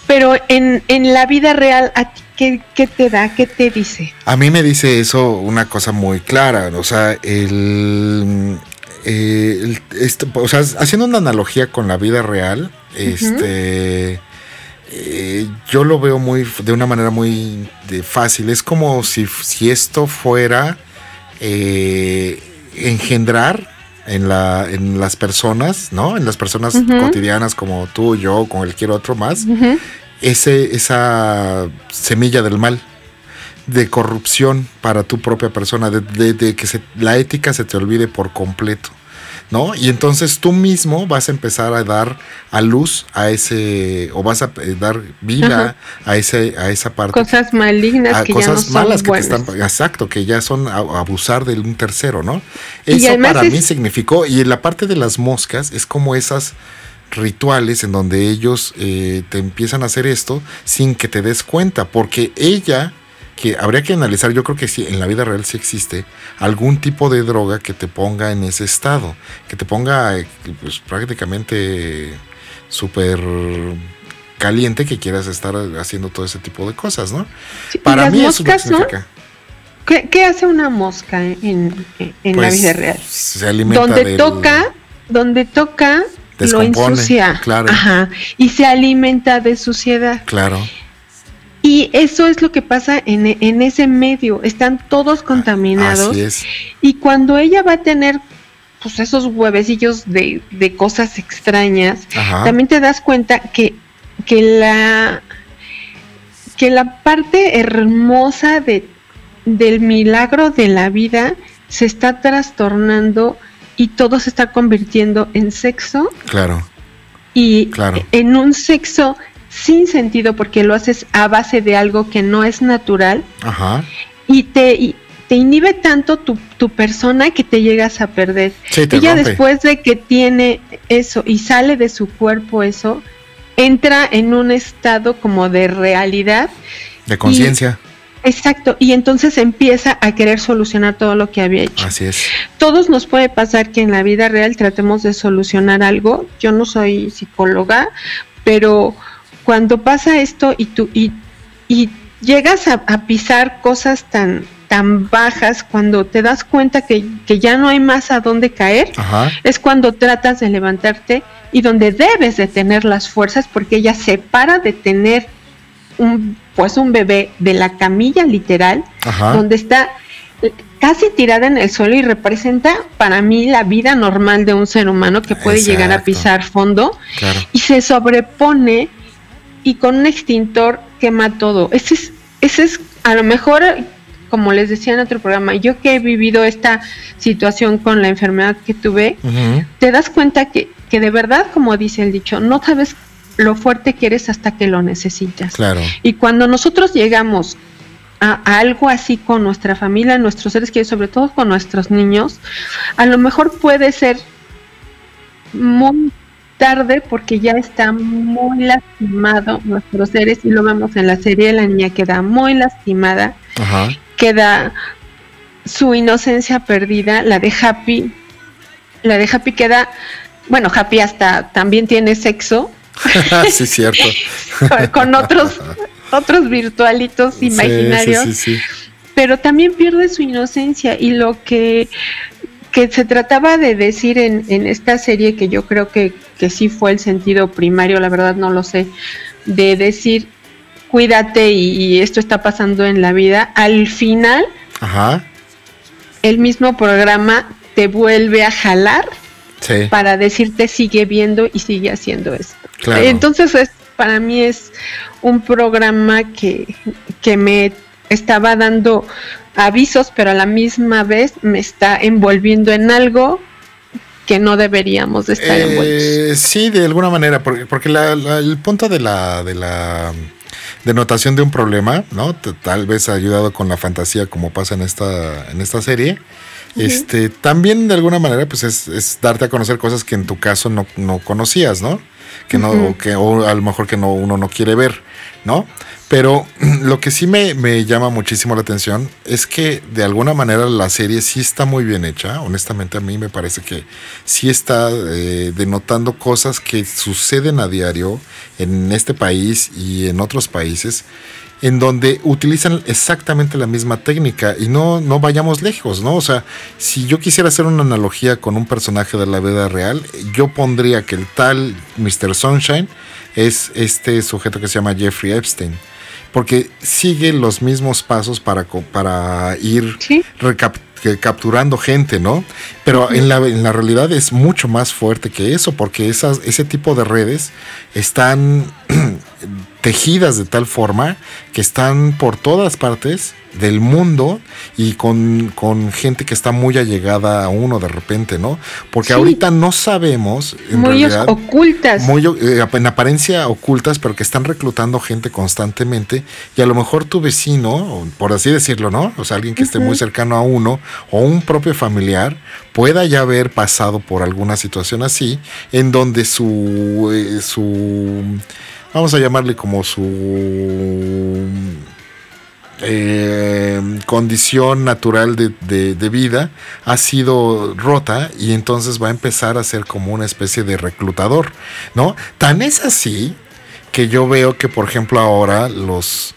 S2: pero en, en la vida real, ¿a ti qué, te da? ¿Qué te dice?
S1: A mí me dice eso una cosa muy clara, o sea, el... o sea, haciendo una analogía con la vida real, este, eh, yo lo veo muy de una manera muy fácil. Es como si, si esto fuera eh, engendrar en, la, en las personas, ¿no? En las personas cotidianas como tú, yo, con cualquier otro más, ese, esa semilla del mal, de corrupción para tu propia persona, de, que la ética se te olvide por completo. ¿No? Y entonces tú mismo vas a empezar a dar a luz a ese, o vas a eh, dar vida a ese, a esa parte.
S2: Cosas malignas, que
S1: cosas malas que te están, exacto, que ya son abusar de un tercero, ¿no? Eso para mí significó, y en la parte de las moscas es como esas rituales en donde ellos eh, te empiezan a hacer esto sin que te des cuenta, porque ella que habría que analizar, yo creo que sí, en la vida real sí existe algún tipo de droga que te ponga en ese estado, que te ponga pues, prácticamente súper caliente que quieras estar haciendo todo ese tipo de cosas, ¿no?
S2: Para mí eso significa. ¿Qué, hace una mosca en, la pues, vida real?
S1: Se alimenta
S2: donde toca, donde toca lo ensucia,
S1: claro.
S2: Ajá, y se alimenta de suciedad.
S1: Claro.
S2: Y eso es lo que pasa en, en ese medio, están todos contaminados.
S1: Así es.
S2: Y cuando ella va a tener pues esos huevecillos de, de cosas extrañas, también te das cuenta que, que la que la parte hermosa de, del milagro de la vida se está trastornando y todo se está convirtiendo en sexo.
S1: Claro.
S2: Y en un sexo sin sentido porque lo haces a base de algo que no es natural.
S1: Ajá.
S2: Y te, te inhibe tanto tu, tu, persona que te llegas a perder.
S1: Sí,
S2: Ella después de que tiene eso y sale de su cuerpo eso, entra en un estado como de realidad.
S1: De conciencia.
S2: Exacto, y entonces empieza a querer solucionar todo lo que había hecho.
S1: Así es.
S2: Todos nos puede pasar que en la vida real tratemos de solucionar algo. Yo no soy psicóloga, pero cuando pasa esto y tú y, y llegas a, pisar cosas tan tan bajas, cuando te das cuenta que, que ya no hay más a dónde caer, es cuando tratas de levantarte y donde debes de tener las fuerzas porque ella se para de tener un pues un bebé de la camilla literal, donde está casi tirada en el suelo y representa para mí la vida normal de un ser humano que puede llegar a pisar fondo y se sobrepone y con un extintor quema todo. Ese es, ese es a lo mejor, como les decía en otro programa, yo que he vivido esta situación con la enfermedad que tuve, te das cuenta que, que de verdad, como dice el dicho, no sabes lo fuerte que eres hasta que lo necesitas.
S1: Claro.
S2: Y cuando nosotros llegamos a, algo así con nuestra familia, nuestros seres queridos, sobre todo con nuestros niños, a lo mejor puede ser muy tarde porque ya está muy lastimado nuestros seres y lo vemos en la serie, la niña queda muy lastimada, queda su inocencia perdida, la de Happy, la de Happy queda, bueno, Happy hasta también tiene sexo,
S1: sí, cierto.
S2: con, otros, otros virtualitos imaginarios. pero también pierde su inocencia y lo que, que se trataba de decir en, en esta serie, que yo creo que, que sí fue el sentido primario, la verdad no lo sé, de decir cuídate y, esto está pasando en la vida, al final el mismo programa te vuelve a jalar para decirte sigue viendo y sigue haciendo esto. Entonces, es, para mí es un programa que, que me estaba dando avisos, pero a la misma vez me está envolviendo en algo que no deberíamos de estar eh, envueltos.
S1: Sí, de alguna manera, porque, porque el punto de la, de la denotación de un problema, ¿no? Tal vez ha ayudado con la fantasía como pasa en esta, en esta serie. Este, también de alguna manera, pues es, es, darte a conocer cosas que en tu caso no, no conocías, ¿no? que no, que, o a lo mejor que no, uno no quiere ver, ¿no? Pero lo que sí me, llama muchísimo la atención es que de alguna manera la serie sí está muy bien hecha. Honestamente a mí me parece que sí está eh, denotando cosas que suceden a diario en este país y en otros países en donde utilizan exactamente la misma técnica y no, no vayamos lejos, ¿no? O sea, si yo quisiera hacer una analogía con un personaje de la vida real, yo pondría que el tal Mr. Sunshine es este sujeto que se llama Jeffrey Epstein porque sigue los mismos pasos para, para ir capturando gente, ¿no? Pero en la, en la realidad es mucho más fuerte que eso, porque esas, ese tipo de redes están tejidas de tal forma que están por todas partes del mundo y con, gente que está muy allegada a uno de repente, ¿no? Porque ahorita no sabemos.
S2: muy ocultas.
S1: Muy, eh, en apariencia ocultas, pero que están reclutando gente constantemente. Y a lo mejor tu vecino, por así decirlo, ¿no? O sea, alguien que esté muy cercano a uno o un propio familiar pueda ya haber pasado por alguna situación así, en donde su. Eh, su vamos a llamarle como su eh, condición natural de, vida ha sido rota y entonces va a empezar a ser como una especie de reclutador, ¿no? Tan es así que yo veo que, por ejemplo, ahora los,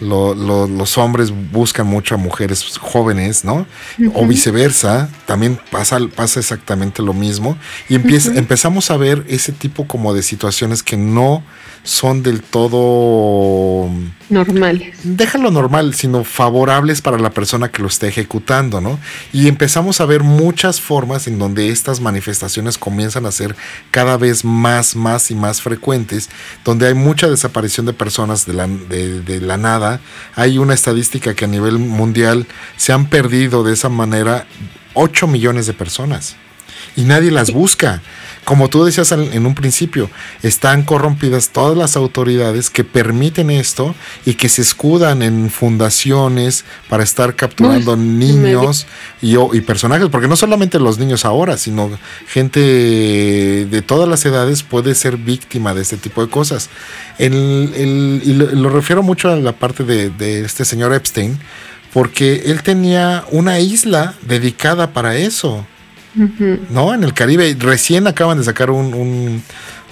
S1: los hombres buscan mucho a mujeres jóvenes, ¿no? O viceversa, también pasa, pasa exactamente lo mismo. Y empieza, empezamos a ver ese tipo como de situaciones que no son del todo
S2: normales.
S1: Déjalo normal, sino favorables para la persona que lo esté ejecutando, ¿no? Y empezamos a ver muchas formas en donde estas manifestaciones comienzan a ser cada vez más, más y más frecuentes, donde hay mucha desaparición de personas de la, de la nada. Hay una estadística que a nivel mundial se han perdido de esa manera 8 millones de personas y nadie las busca como tú decías en un principio, están corrompidas todas las autoridades que permiten esto y que se escudan en fundaciones para estar capturando niños y, y, personajes, porque no solamente los niños ahora, sino gente de todas las edades puede ser víctima de este tipo de cosas. El, y lo, refiero mucho a la parte de, de este señor Epstein, porque él tenía una isla dedicada para eso. ¿No? En el Caribe. Recién acaban de sacar un,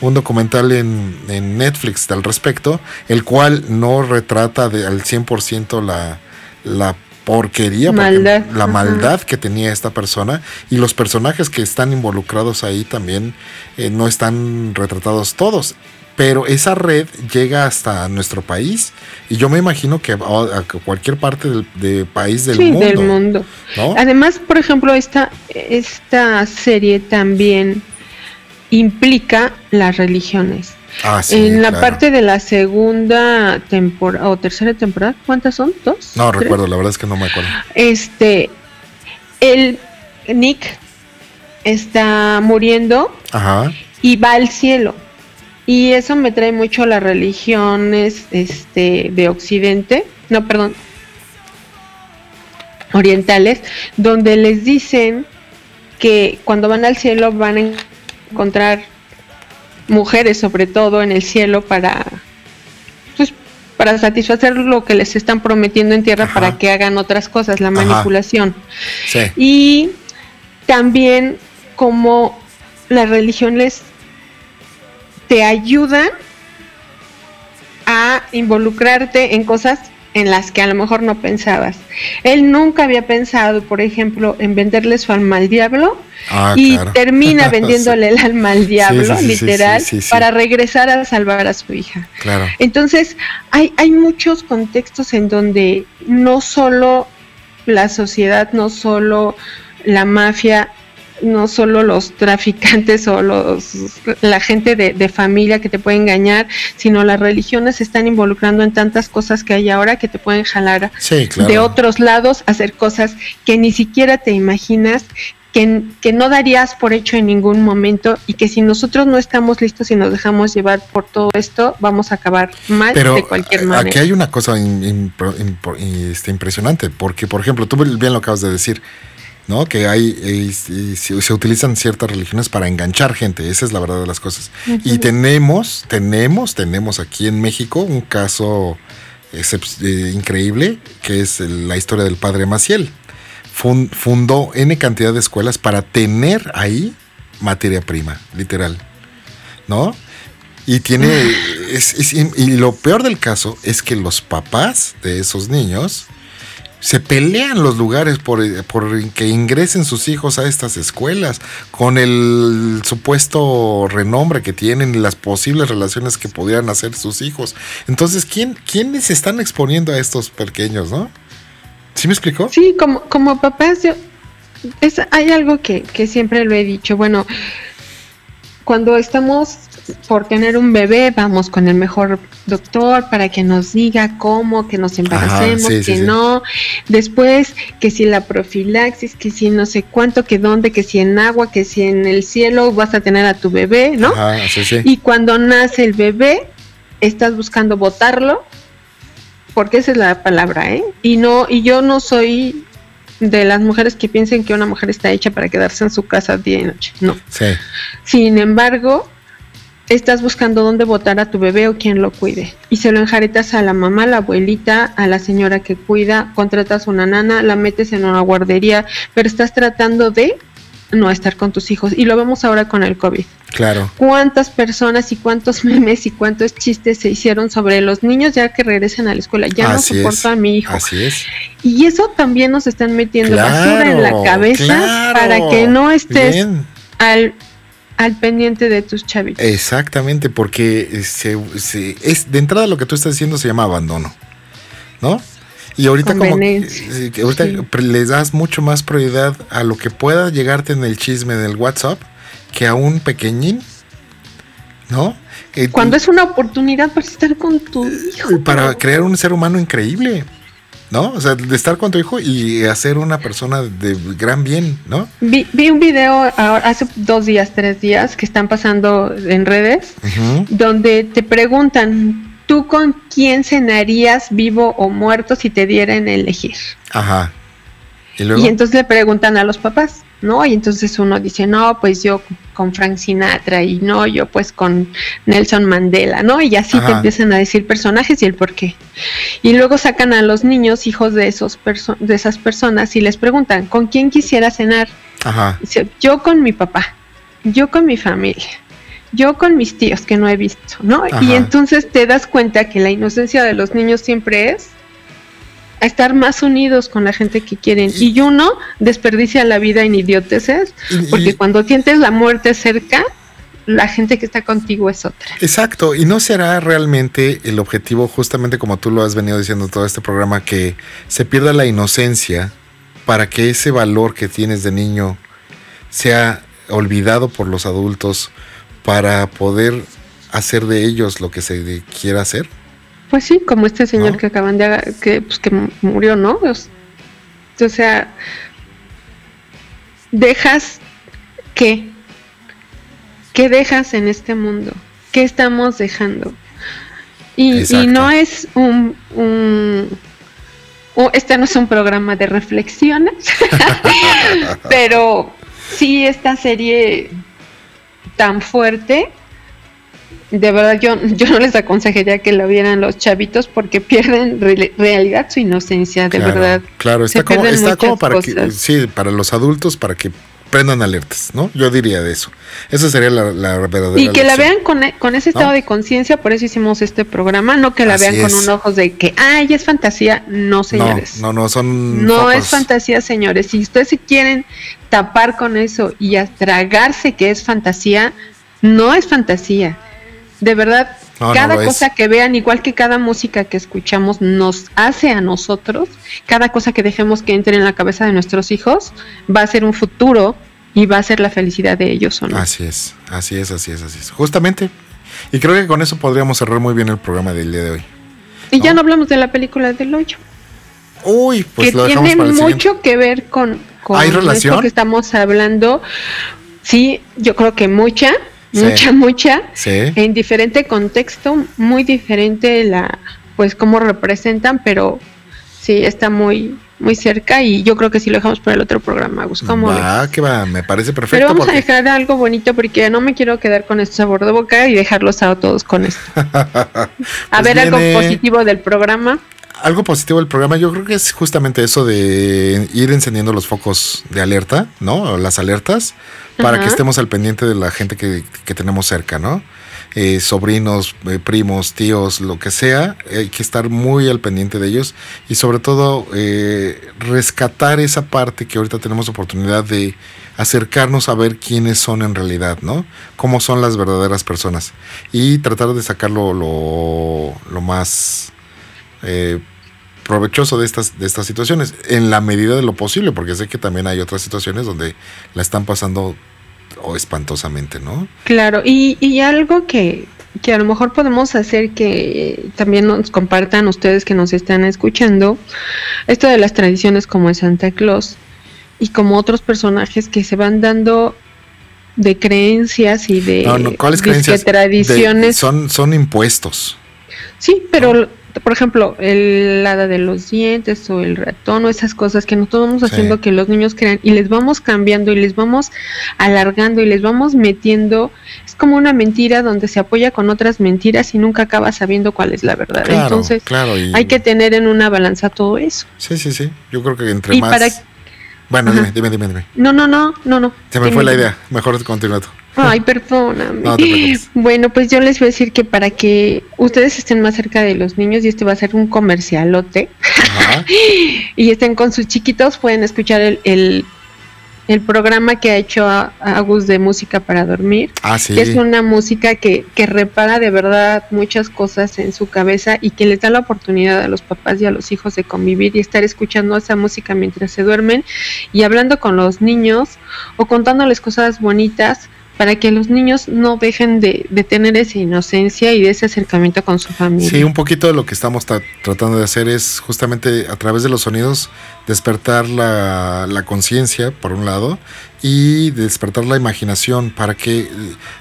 S1: documental en, Netflix al respecto, el cual no retrata de, al 100% la, la porquería, la maldad que tenía esta persona y los personajes que están involucrados ahí también eh, no están retratados todos pero esa red llega hasta nuestro país y yo me imagino que a, cualquier parte del país del mundo.
S2: Del mundo. Además, por ejemplo, esta, esta serie también implica las religiones. Ah, en la parte de la segunda temporada o tercera temporada, ¿cuántas son? ¿Dos?
S1: No recuerdo, la verdad es que no me acuerdo.
S2: Este, el Nick está muriendo y va al cielo y eso me trae mucho a las religiones este, de Occidente, no, perdón, orientales, donde les dicen que cuando van al cielo van a encontrar mujeres sobre todo en el cielo para pues para satisfacer lo que les están prometiendo en tierra para que hagan otras cosas, la manipulación. Y también como la religión les te ayudan a involucrarte en cosas en las que a lo mejor no pensabas. Él nunca había pensado, por ejemplo, en venderle su alma al diablo ah, y termina vendiéndole el alma al diablo, literal, para regresar a salvar a su hija.
S1: Claro.
S2: Entonces, hay, hay muchos contextos en donde no solo la sociedad, no solo la mafia no solo los traficantes o los la gente de, familia que te puede engañar, sino las religiones se están involucrando en tantas cosas que hay ahora que te pueden jalar de otros lados, hacer cosas que ni siquiera te imaginas. Que, que, no darías por hecho en ningún momento y que si nosotros no estamos listos y nos dejamos llevar por todo esto, vamos a acabar mal de cualquier manera.
S1: Aquí hay una cosa este, impresionante, porque por ejemplo, tú bien lo acabas de decir, ¿no? Que hay, eh, se, utilizan ciertas religiones para enganchar gente, esa es la verdad de las cosas. Y tenemos, tenemos, tenemos aquí en México un caso eh, increíble, que es la historia del padre Maciel. fundó N cantidad de escuelas para tener ahí materia prima, literal, ¿no? Y tiene, y lo peor del caso es que los papás de esos niños, se pelean los lugares por, que ingresen sus hijos a estas escuelas, con el supuesto renombre que tienen y las posibles relaciones que pudieran hacer sus hijos. Entonces, ¿quién, ¿quiénes están exponiendo a estos pequeños, no? ¿Sí me explicó?
S2: Sí, como, como papás, yo, es, hay algo que, que siempre lo he dicho. Bueno, cuando estamos por tener un bebé, vamos con el mejor doctor para que nos diga cómo, que nos embaracemos, que no. Después, que si la profilaxis, que si no sé cuánto, que dónde, que si en agua, que si en el cielo vas a tener a tu bebé, ¿no? y cuando nace el bebé, estás buscando botarlo, porque esa es la palabra, ¿eh? Y no, y yo no soy de las mujeres que piensen que una mujer está hecha para quedarse en su casa día y noche. No.
S1: Sí.
S2: Sin embargo, estás buscando dónde botar a tu bebé o quién lo cuide. Y se lo enjaretas a la mamá, a la abuelita, a la señora que cuida, contratas una nana, la metes en una guardería, pero estás tratando de no estar con tus hijos. Y lo vemos ahora con el COVID.
S1: Claro.
S2: ¿Cuántas personas y cuántos memes y cuántos chistes se hicieron sobre los niños ya que regresen a la escuela? Ya no soporto a mi hijo.
S1: Así es.
S2: Y eso también nos están metiendo basura en la cabeza para que no estés al al pendiente de tus chavitos.
S1: Exactamente, porque se, es de entrada lo que tú estás diciendo se llama abandono, ¿no? Y ahorita como ahorita les das mucho más prioridad a lo que pueda llegarte en el chisme del WhatsApp que a un pequeñín, ¿no?
S2: Eh, Cuando es una oportunidad para estar con tu hijo.
S1: Para crear un ser humano increíble. ¿No? O sea, de estar con tu hijo y hacer una persona de gran bien, ¿no?
S2: Vi, un video hace dos días, tres días, que están pasando en redes, donde te preguntan, ¿Tú con quién cenarías vivo o muerto si te dieran elegir?
S1: Ajá.
S2: ¿Y, luego? y entonces le preguntan a los papás, ¿no? Y entonces uno dice, no, pues yo con Frank Sinatra y no, yo pues con Nelson Mandela, ¿no? Y así te empiezan a decir personajes y el por qué. Y luego sacan a los niños, hijos de, esos de esas personas, y les preguntan, ¿con quién quisiera cenar?
S1: Ajá.
S2: Dice, yo con mi papá, yo con mi familia yo con mis tíos que no he visto, ¿no? Y entonces te das cuenta que la inocencia de los niños siempre es estar más unidos con la gente que quieren. Y uno desperdicia la vida en idioteces, porque cuando sientes la muerte cerca, la gente que está contigo es otra.
S1: Exacto, y no será realmente el objetivo, justamente como tú lo has venido diciendo todo este programa, que se pierda la inocencia para que ese valor que tienes de niño sea olvidado por los adultos para poder hacer de ellos lo que se quiera hacer.
S2: Pues sí, como este señor que acaban de que, pues, que murió, ¿no? O sea, dejas qué, qué dejas en este mundo, qué estamos dejando. Y, y no es un, un este no es un programa de reflexiones, pero sí esta serie tan fuerte, de verdad yo, yo no les aconsejaría que lo vieran los chavitos porque pierden realidad su inocencia, de verdad.
S1: Claro, está como, está como para que, sí, para los adultos, para que prendan alertas, ¿no? Yo diría de eso. Esa sería la, verdadera.
S2: Y que la vean con, e, con ese estado de conciencia, por eso hicimos este programa, no que la vean con un ojos de que, ay, es fantasía. No, señores.
S1: No, no, son.
S2: No es fantasía, señores. Si ustedes se quieren tapar con eso y atragarse que es fantasía, no es fantasía. De verdad, cada cosa que vean, igual que cada música que escuchamos nos hace a nosotros, cada cosa que dejemos que entre en la cabeza de nuestros hijos, va a ser un futuro y va a ser la felicidad de ellos o no.
S1: Así es, así es, así es, así es. Justamente. Y creo que con eso podríamos cerrar muy bien el programa del día de hoy.
S2: Y ya no hablamos de la película del hoyo.
S1: Uy, pues
S2: que tiene mucho que ver con, con
S1: ¿Hay relación?
S2: que estamos hablando. Sí, yo creo que mucha, mucha, mucha. En diferente contexto, muy diferente la, pues cómo representan, pero sí está muy, muy cerca y yo creo que sí lo dejamos para el otro programa, Gus.
S1: va, que va, me parece perfecto.
S2: Pero vamos a dejar algo bonito porque no me quiero quedar con este sabor de boca y dejarlos a todos con esto. a pues ver algo positivo del programa.
S1: Algo positivo del programa, yo creo que es justamente eso de ir encendiendo los focos de alerta, ¿no? Las alertas, para que estemos al pendiente de la gente que, que tenemos cerca, ¿no? Eh, sobrinos, eh, primos, tíos, lo que sea, hay que estar muy al pendiente de ellos y sobre todo eh, rescatar esa parte que ahorita tenemos oportunidad de acercarnos a ver quiénes son en realidad, ¿no? Cómo son las verdaderas personas y tratar de sacarlo lo, lo más provechoso de estas, de estas situaciones, en la medida de lo posible, porque sé que también hay otras situaciones donde la están pasando o espantosamente, ¿no?
S2: Claro, y, y algo que, que a lo mejor podemos hacer que también nos compartan ustedes que nos están escuchando, esto de las tradiciones como el Santa Claus y como otros personajes que se van dando de creencias y de,
S1: no, no, ¿cuáles creencias? tradiciones. son, son impuestos.
S2: Sí, pero por ejemplo, el hada de los dientes o el ratón o esas cosas que nosotros vamos haciendo que los niños crean y les vamos cambiando y les vamos alargando y les vamos metiendo, es como una mentira donde se apoya con otras mentiras y nunca acaba sabiendo cuál es la verdad. Entonces, hay que tener en una balanza todo eso.
S1: Sí, sí, sí. Yo creo que entre más Bueno, dime, dime, dime, dime.
S2: No, no, no, no, no.
S1: Se me fue la idea. Mejor continúa tú.
S2: Ay, perdóname. bueno, pues yo les voy a decir que para que ustedes estén más cerca de los niños, y este va a ser un comercialote, y estén con sus chiquitos, pueden escuchar el, el, el programa que ha hecho Agus de Música para Dormir.
S1: Ah, sí.
S2: Que es una música que, que repara de verdad muchas cosas en su cabeza y que les da la oportunidad a los papás y a los hijos de convivir y estar escuchando esa música mientras se duermen y hablando con los niños o contándoles cosas bonitas para que los niños no dejen de, tener esa inocencia y de ese acercamiento con su familia.
S1: Sí, un poquito de lo que estamos tratando de hacer es justamente a través de los sonidos despertar la, conciencia, por un lado, y despertar la imaginación para que eh,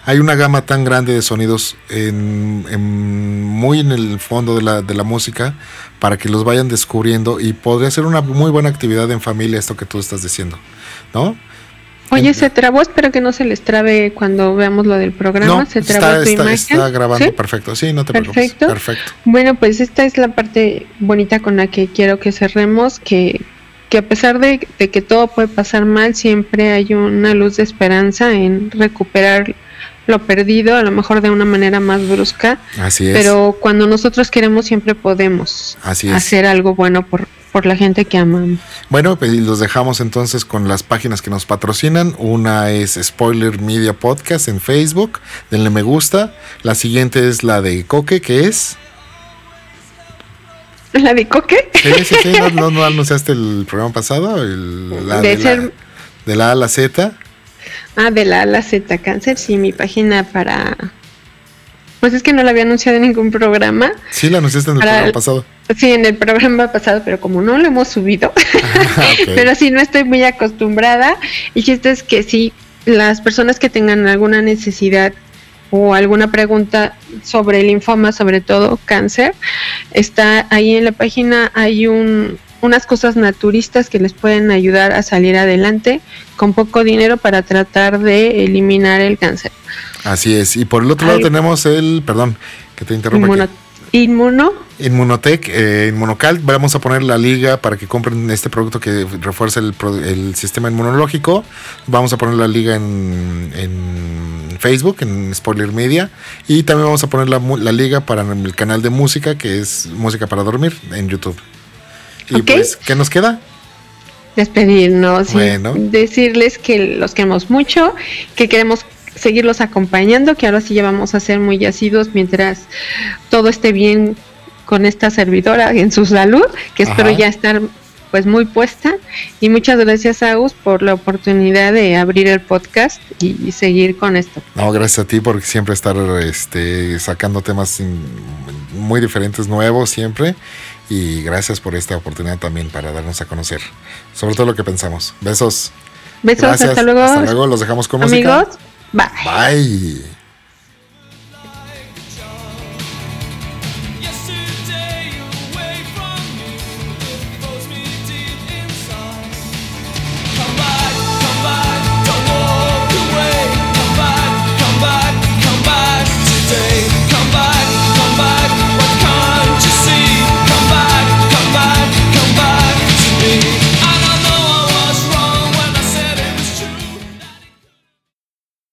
S1: hay una gama tan grande de sonidos en, en, muy en el fondo de la, de la música para que los vayan descubriendo y podría ser una muy buena actividad en familia esto que tú estás diciendo, ¿no?
S2: Oye, se trabó, espero que no se les trabe cuando veamos lo del programa. se trabó
S1: está, tu Está grabando perfecto, sí, no te preocupes. Perfecto.
S2: Bueno, pues esta es la parte bonita con la que quiero que cerremos, que, que a pesar de, de, que todo puede pasar mal, siempre hay una luz de esperanza en recuperar lo perdido, a lo mejor de una manera más brusca.
S1: Así es.
S2: Pero cuando nosotros queremos, siempre podemos hacer algo bueno por, por la gente que amamos.
S1: Bueno, pues los dejamos entonces con las páginas que nos patrocinan. Una es Spoiler Media Podcast en Facebook, denle me gusta. La siguiente es la de Coque, que es...
S2: ¿La de Coque?
S1: Sí, sí, sí, no, no, anunciaste el programa pasado, la, de, la, de la A a la Z.
S2: Ah, de la A a la Z Cáncer, sí, mi página para pues es que no la había anunciado en ningún programa.
S1: Sí, la anunciaste en el programa pasado.
S2: Sí, en el programa pasado, pero como no lo hemos subido, ah, pero sí no estoy muy acostumbrada. Y chiste es que sí, las personas que tengan alguna necesidad o alguna pregunta sobre el linfoma, sobre todo cáncer, está ahí en la página, hay un, unas cosas naturistas que les pueden ayudar a salir adelante con poco dinero para tratar de eliminar el cáncer.
S1: Así es. Y por el otro lado tenemos el, perdón, que te interrumpa.
S2: Inmuno.
S1: Inmunotech, eh, Inmunocal. Vamos a poner la liga para que compren este producto que refuerza el, sistema inmunológico. Vamos a poner la liga en, Facebook, en Spoiler Media. Y también vamos a poner la, liga para el canal de música, que es Música para Dormir, en YouTube. Y pues, ¿qué nos queda?
S2: Despedirnos y decirles que los queremos mucho, que queremos seguirlos acompañando, que ahora sí ya vamos a ser muy asiduos mientras todo esté bien con esta servidora en su salud, que espero ya estar pues muy puesta. Y muchas gracias, Agus, por la oportunidad de abrir el podcast y, seguir con esto.
S1: No, gracias a ti por siempre estar este, sacando temas muy diferentes, nuevos siempre. Y gracias por esta oportunidad también para darnos a conocer sobre todo lo que pensamos. Besos.
S2: Besos, hasta luego.
S1: Hasta luego, los dejamos con
S2: Amigos.
S1: Bye. Bye.